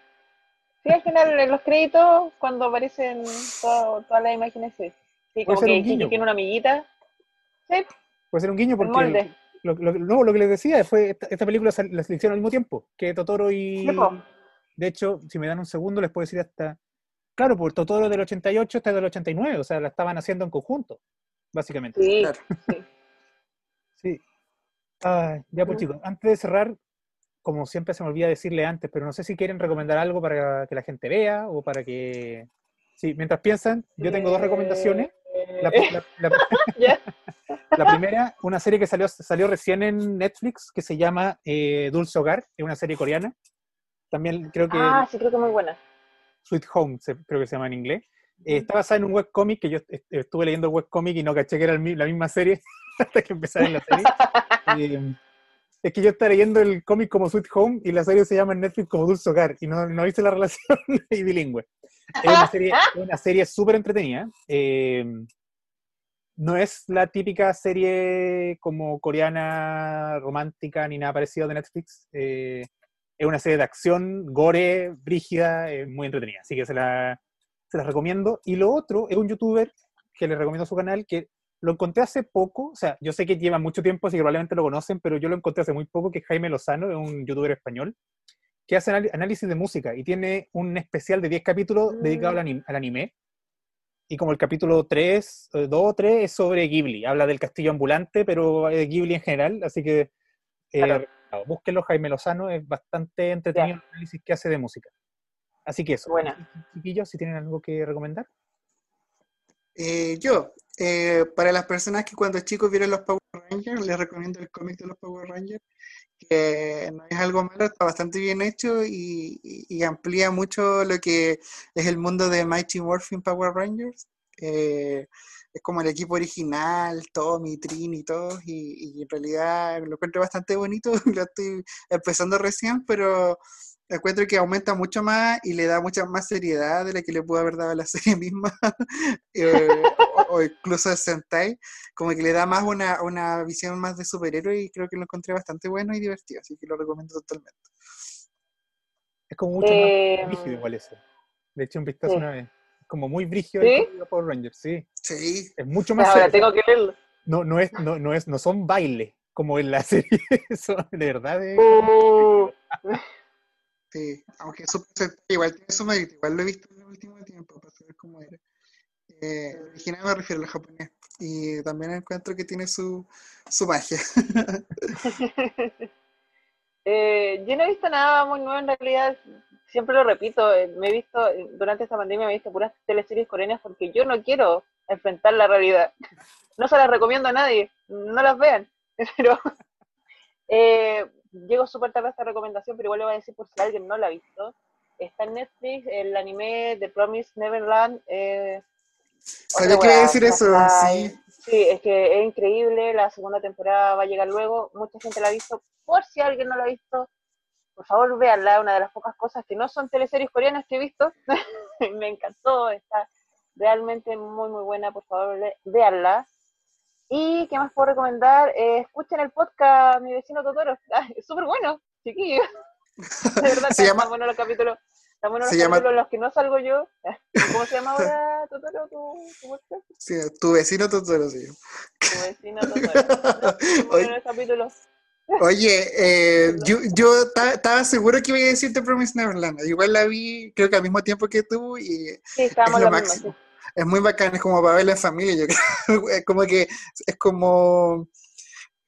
Sí, al final en los créditos, cuando aparecen todas las imágenes, sí. Sí, Puede como ser que un tiene una amiguita. Sí, Puede ser un guiño el porque molde. lo, lo- no, lo que les decía fue esta, esta película sal- la hicieron al mismo tiempo que Totoro y. De hecho, si me dan un segundo, les puedo decir hasta. Claro, porque Totoro es del 88, esta es del 89, o sea, la estaban haciendo en conjunto, básicamente. Sí, Claro. sí. Sí. Ay, ya pues Mm. chicos, antes de cerrar, como siempre se me olvida decirle antes, pero no sé si quieren recomendar algo para que la gente vea o para que... Sí, mientras piensan, yo tengo dos recomendaciones. La, la- la- Ya. la primera, una serie que salió, salió recién en Netflix, que se llama eh, Dulce Hogar, es una serie coreana. También creo que Ah, sí, creo que muy buena. Sweet Home, creo que se llama en inglés. Eh, está basada en un webcomic que yo est- estuve leyendo el webcomic y no caché que era el la misma serie hasta que empecé ver la serie. Eh, es que yo estaba leyendo el cómic como Sweet Home y la serie se llama en Netflix como Dulce Hogar y no, no hice la relación y bilingüe. Es una serie, súper entretenida. eh, no es la típica serie como coreana romántica ni nada parecido de Netflix. eh, es una serie de acción, gore, brígida, eh, muy entretenida. Así que se la, se las recomiendo. Y lo otro es un youtuber que les recomiendo su canal, que lo encontré hace poco, o sea, yo sé que lleva mucho tiempo, así que probablemente lo conocen, pero yo lo encontré hace muy poco, que es Jaime Lozano, es un youtuber español, que hace análisis de música y tiene un especial de 10 capítulos Mm. dedicado al, anim- al anime. Y como el capítulo 3, 2 o 3 es sobre Ghibli, habla del castillo ambulante, pero eh, Ghibli en general, así que eh, Claro. búsquenlo, Jaime Lozano, es bastante entretenido el análisis que hace de música. Así que eso. Buena. Chiquillos, si tienen algo que recomendar. Eh, yo, eh, para las personas que cuando chicos vieron los Power Rangers, les recomiendo el cómic de los Power Rangers, que no es algo malo, está bastante bien hecho y, amplía mucho lo que es el mundo de Mighty Morphin Power Rangers. Eh, es como el equipo original, Tommy, Trini y todos, y, y en realidad lo encuentro bastante bonito, lo estoy empezando recién, pero encuentro que aumenta mucho más y le da mucha más seriedad de la que le pudo haber dado a la serie misma. Eh, o- o incluso de Sentai, como que le da más una, una visión más de superhéroe y creo que lo encontré bastante bueno y divertido, así que lo recomiendo totalmente. Es como mucho Eh, más brígido igual ese. De hecho, un vistazo sí. una vez. Como muy brígido ¿Sí? el Power Rangers, sí. Sí, Es mucho más Ahora tengo que leerlo. No, no, es, no, no, es, no son bailes como en la serie. Son de verdad. Uh, sí, aunque Super Sentai igual tiene su mérito, igual lo he visto en el último tiempo para saber cómo era. Eh, original me refiero al japonés. Y también encuentro que tiene su, su magia. eh, yo no he visto nada muy nuevo en realidad. Siempre lo repito, eh, me he visto, eh, durante esta pandemia me he visto puras teleseries coreanas porque yo no quiero enfrentar la realidad. No se las recomiendo a nadie, no las vean. Pero eh, llego súper tarde a esta recomendación, pero igual le voy a decir por si alguien no la ha visto. Está en Netflix el anime The Promise Neverland. Eh, Sabía que iba a weá, decir eso, sí. Sí, es que es increíble, la segunda temporada va a llegar luego, mucha gente la ha visto, por si alguien no la ha visto, por favor véanla, una de las pocas cosas que no son teleseries coreanas que he visto, me encantó, está realmente muy muy buena, por favor véanla. ¿Y qué más puedo recomendar? Eh, escuchen el podcast Mi vecino Totoro, Ah, es súper bueno, chiquillos. De verdad, Se llama- tan buenos los capítulos, están buenos los se capítulos los que no salgo yo. ¿Cómo se llama ahora Totoro tu, tu podcast? Sí, tu vecino Totoro, sí. Tu vecino Totoro. Oye, buenos capítulos. Oye, eh, yo, yo ta- estaba seguro que iba a decirte Promise Neverland. Igual la vi, creo que al mismo tiempo que tú, y Sí, estábamos Es lo lo mismo. máximo. sí. Es muy bacán, es como para verla en familia, yo creo. Es como que es como.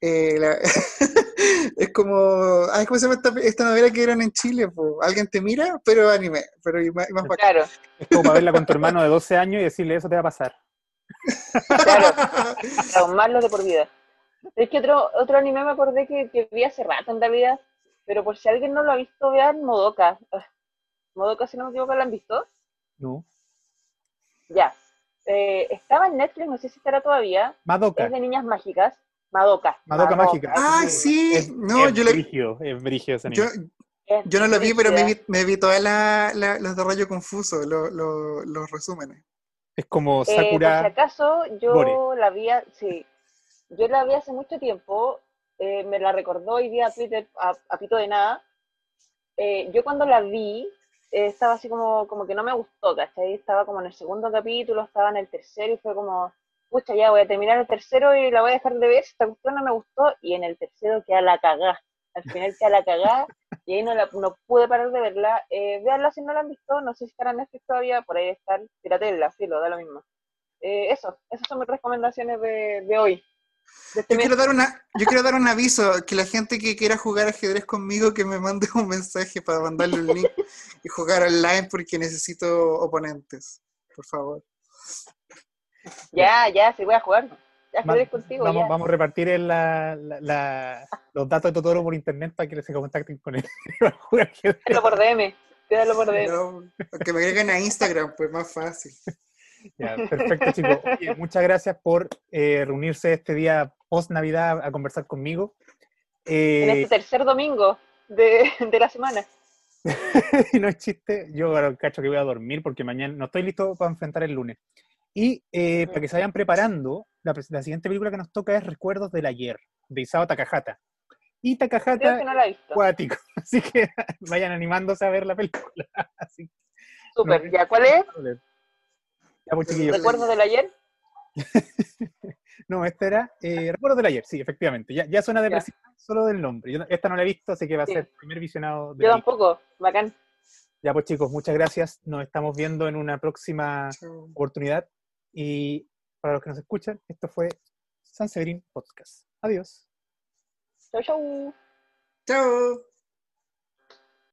eh, la- es como. Ay, ¿Cómo se llama esta, esta novela que eran en Chile? po? Alguien te mira, pero anime, pero y más, y más bacán. Claro, Es como para verla con tu hermano de 12 años y decirle eso te va a pasar. claro, traumarlos de por vida. Es que otro, otro anime me acordé que, que vi hace rato en realidad, pero por si alguien no lo ha visto, vean Modoka. Ah, Modoka, si no me equivoco, ¿la han visto? No. Ya. Eh, estaba en Netflix, no sé si estará todavía. Madoka. Es de niñas mágicas. Madoka. Madoka mágica. Ah, es- sí, Es, no, es yo, la- brígido, es brígido ese yo, yo no lo vi, pero me vi, me vi todas la- la- los de Rayo Confuso, lo- lo- los resúmenes. Es como Eh, por si Sakura. acaso, yo Gore. la vi, a- sí, yo la vi hace mucho tiempo, eh, me la recordó hoy día Twitter a, a pito de nada. Eh, yo cuando la vi, estaba así como, como que no me gustó, ¿cachai? Estaba como en el segundo capítulo, estaba en el tercero y fue como, pucha, ya voy a terminar el tercero y la voy a dejar de ver, esta cuestión no me gustó, y en el tercero queda la cagá. Al final queda la cagá y ahí no, la, no pude parar de verla. Eh, véanla si no la han visto, no sé si estará en Netflix todavía, por ahí estar, piratenla, sí, lo da lo mismo. Eh, eso, esas son mis recomendaciones de, de hoy. Yo quiero, dar una, yo quiero dar un aviso, que la gente que quiera jugar ajedrez conmigo, que me mande un mensaje para mandarle un link y jugar online porque necesito oponentes, por favor. Ya, ya, sí voy a jugar. Ya Va- contigo, vamos, ya. vamos a repartir el- la- la- la- los datos de Totoro por internet para que se contacten con él. Pídelo por DM, pídelo por DM. No, que me agreguen a Instagram, pues más fácil. Ya, perfecto, chicos. Oye, muchas gracias por eh, reunirse este día post Navidad a conversar conmigo. En Eh, este tercer domingo de, de la semana. no es chiste, yo ahora cacho que voy a dormir porque mañana no estoy listo para enfrentar el lunes. Y eh, para que se vayan preparando, la, la siguiente película que nos toca es Recuerdos del Ayer, de Isao Takahata. Y Takahata que no la he visto. acuático, así que vayan animándose a ver la película. Súper, no. ya, ¿cuál es? Ya, pues, chiquillos. ¿Recuerdo del ayer? No, este era eh, Recuerdos del Ayer, sí, efectivamente. Ya, ya suena depresiva solo del nombre. Yo esta no la he visto, así que va a Sí. ser el primer visionado de Yo tampoco, bacán. Ya pues chicos, muchas gracias. Nos estamos viendo en una próxima oportunidad. Y para los que nos escuchan, esto fue San Severin Podcast. Adiós. Chau, chau. Chao.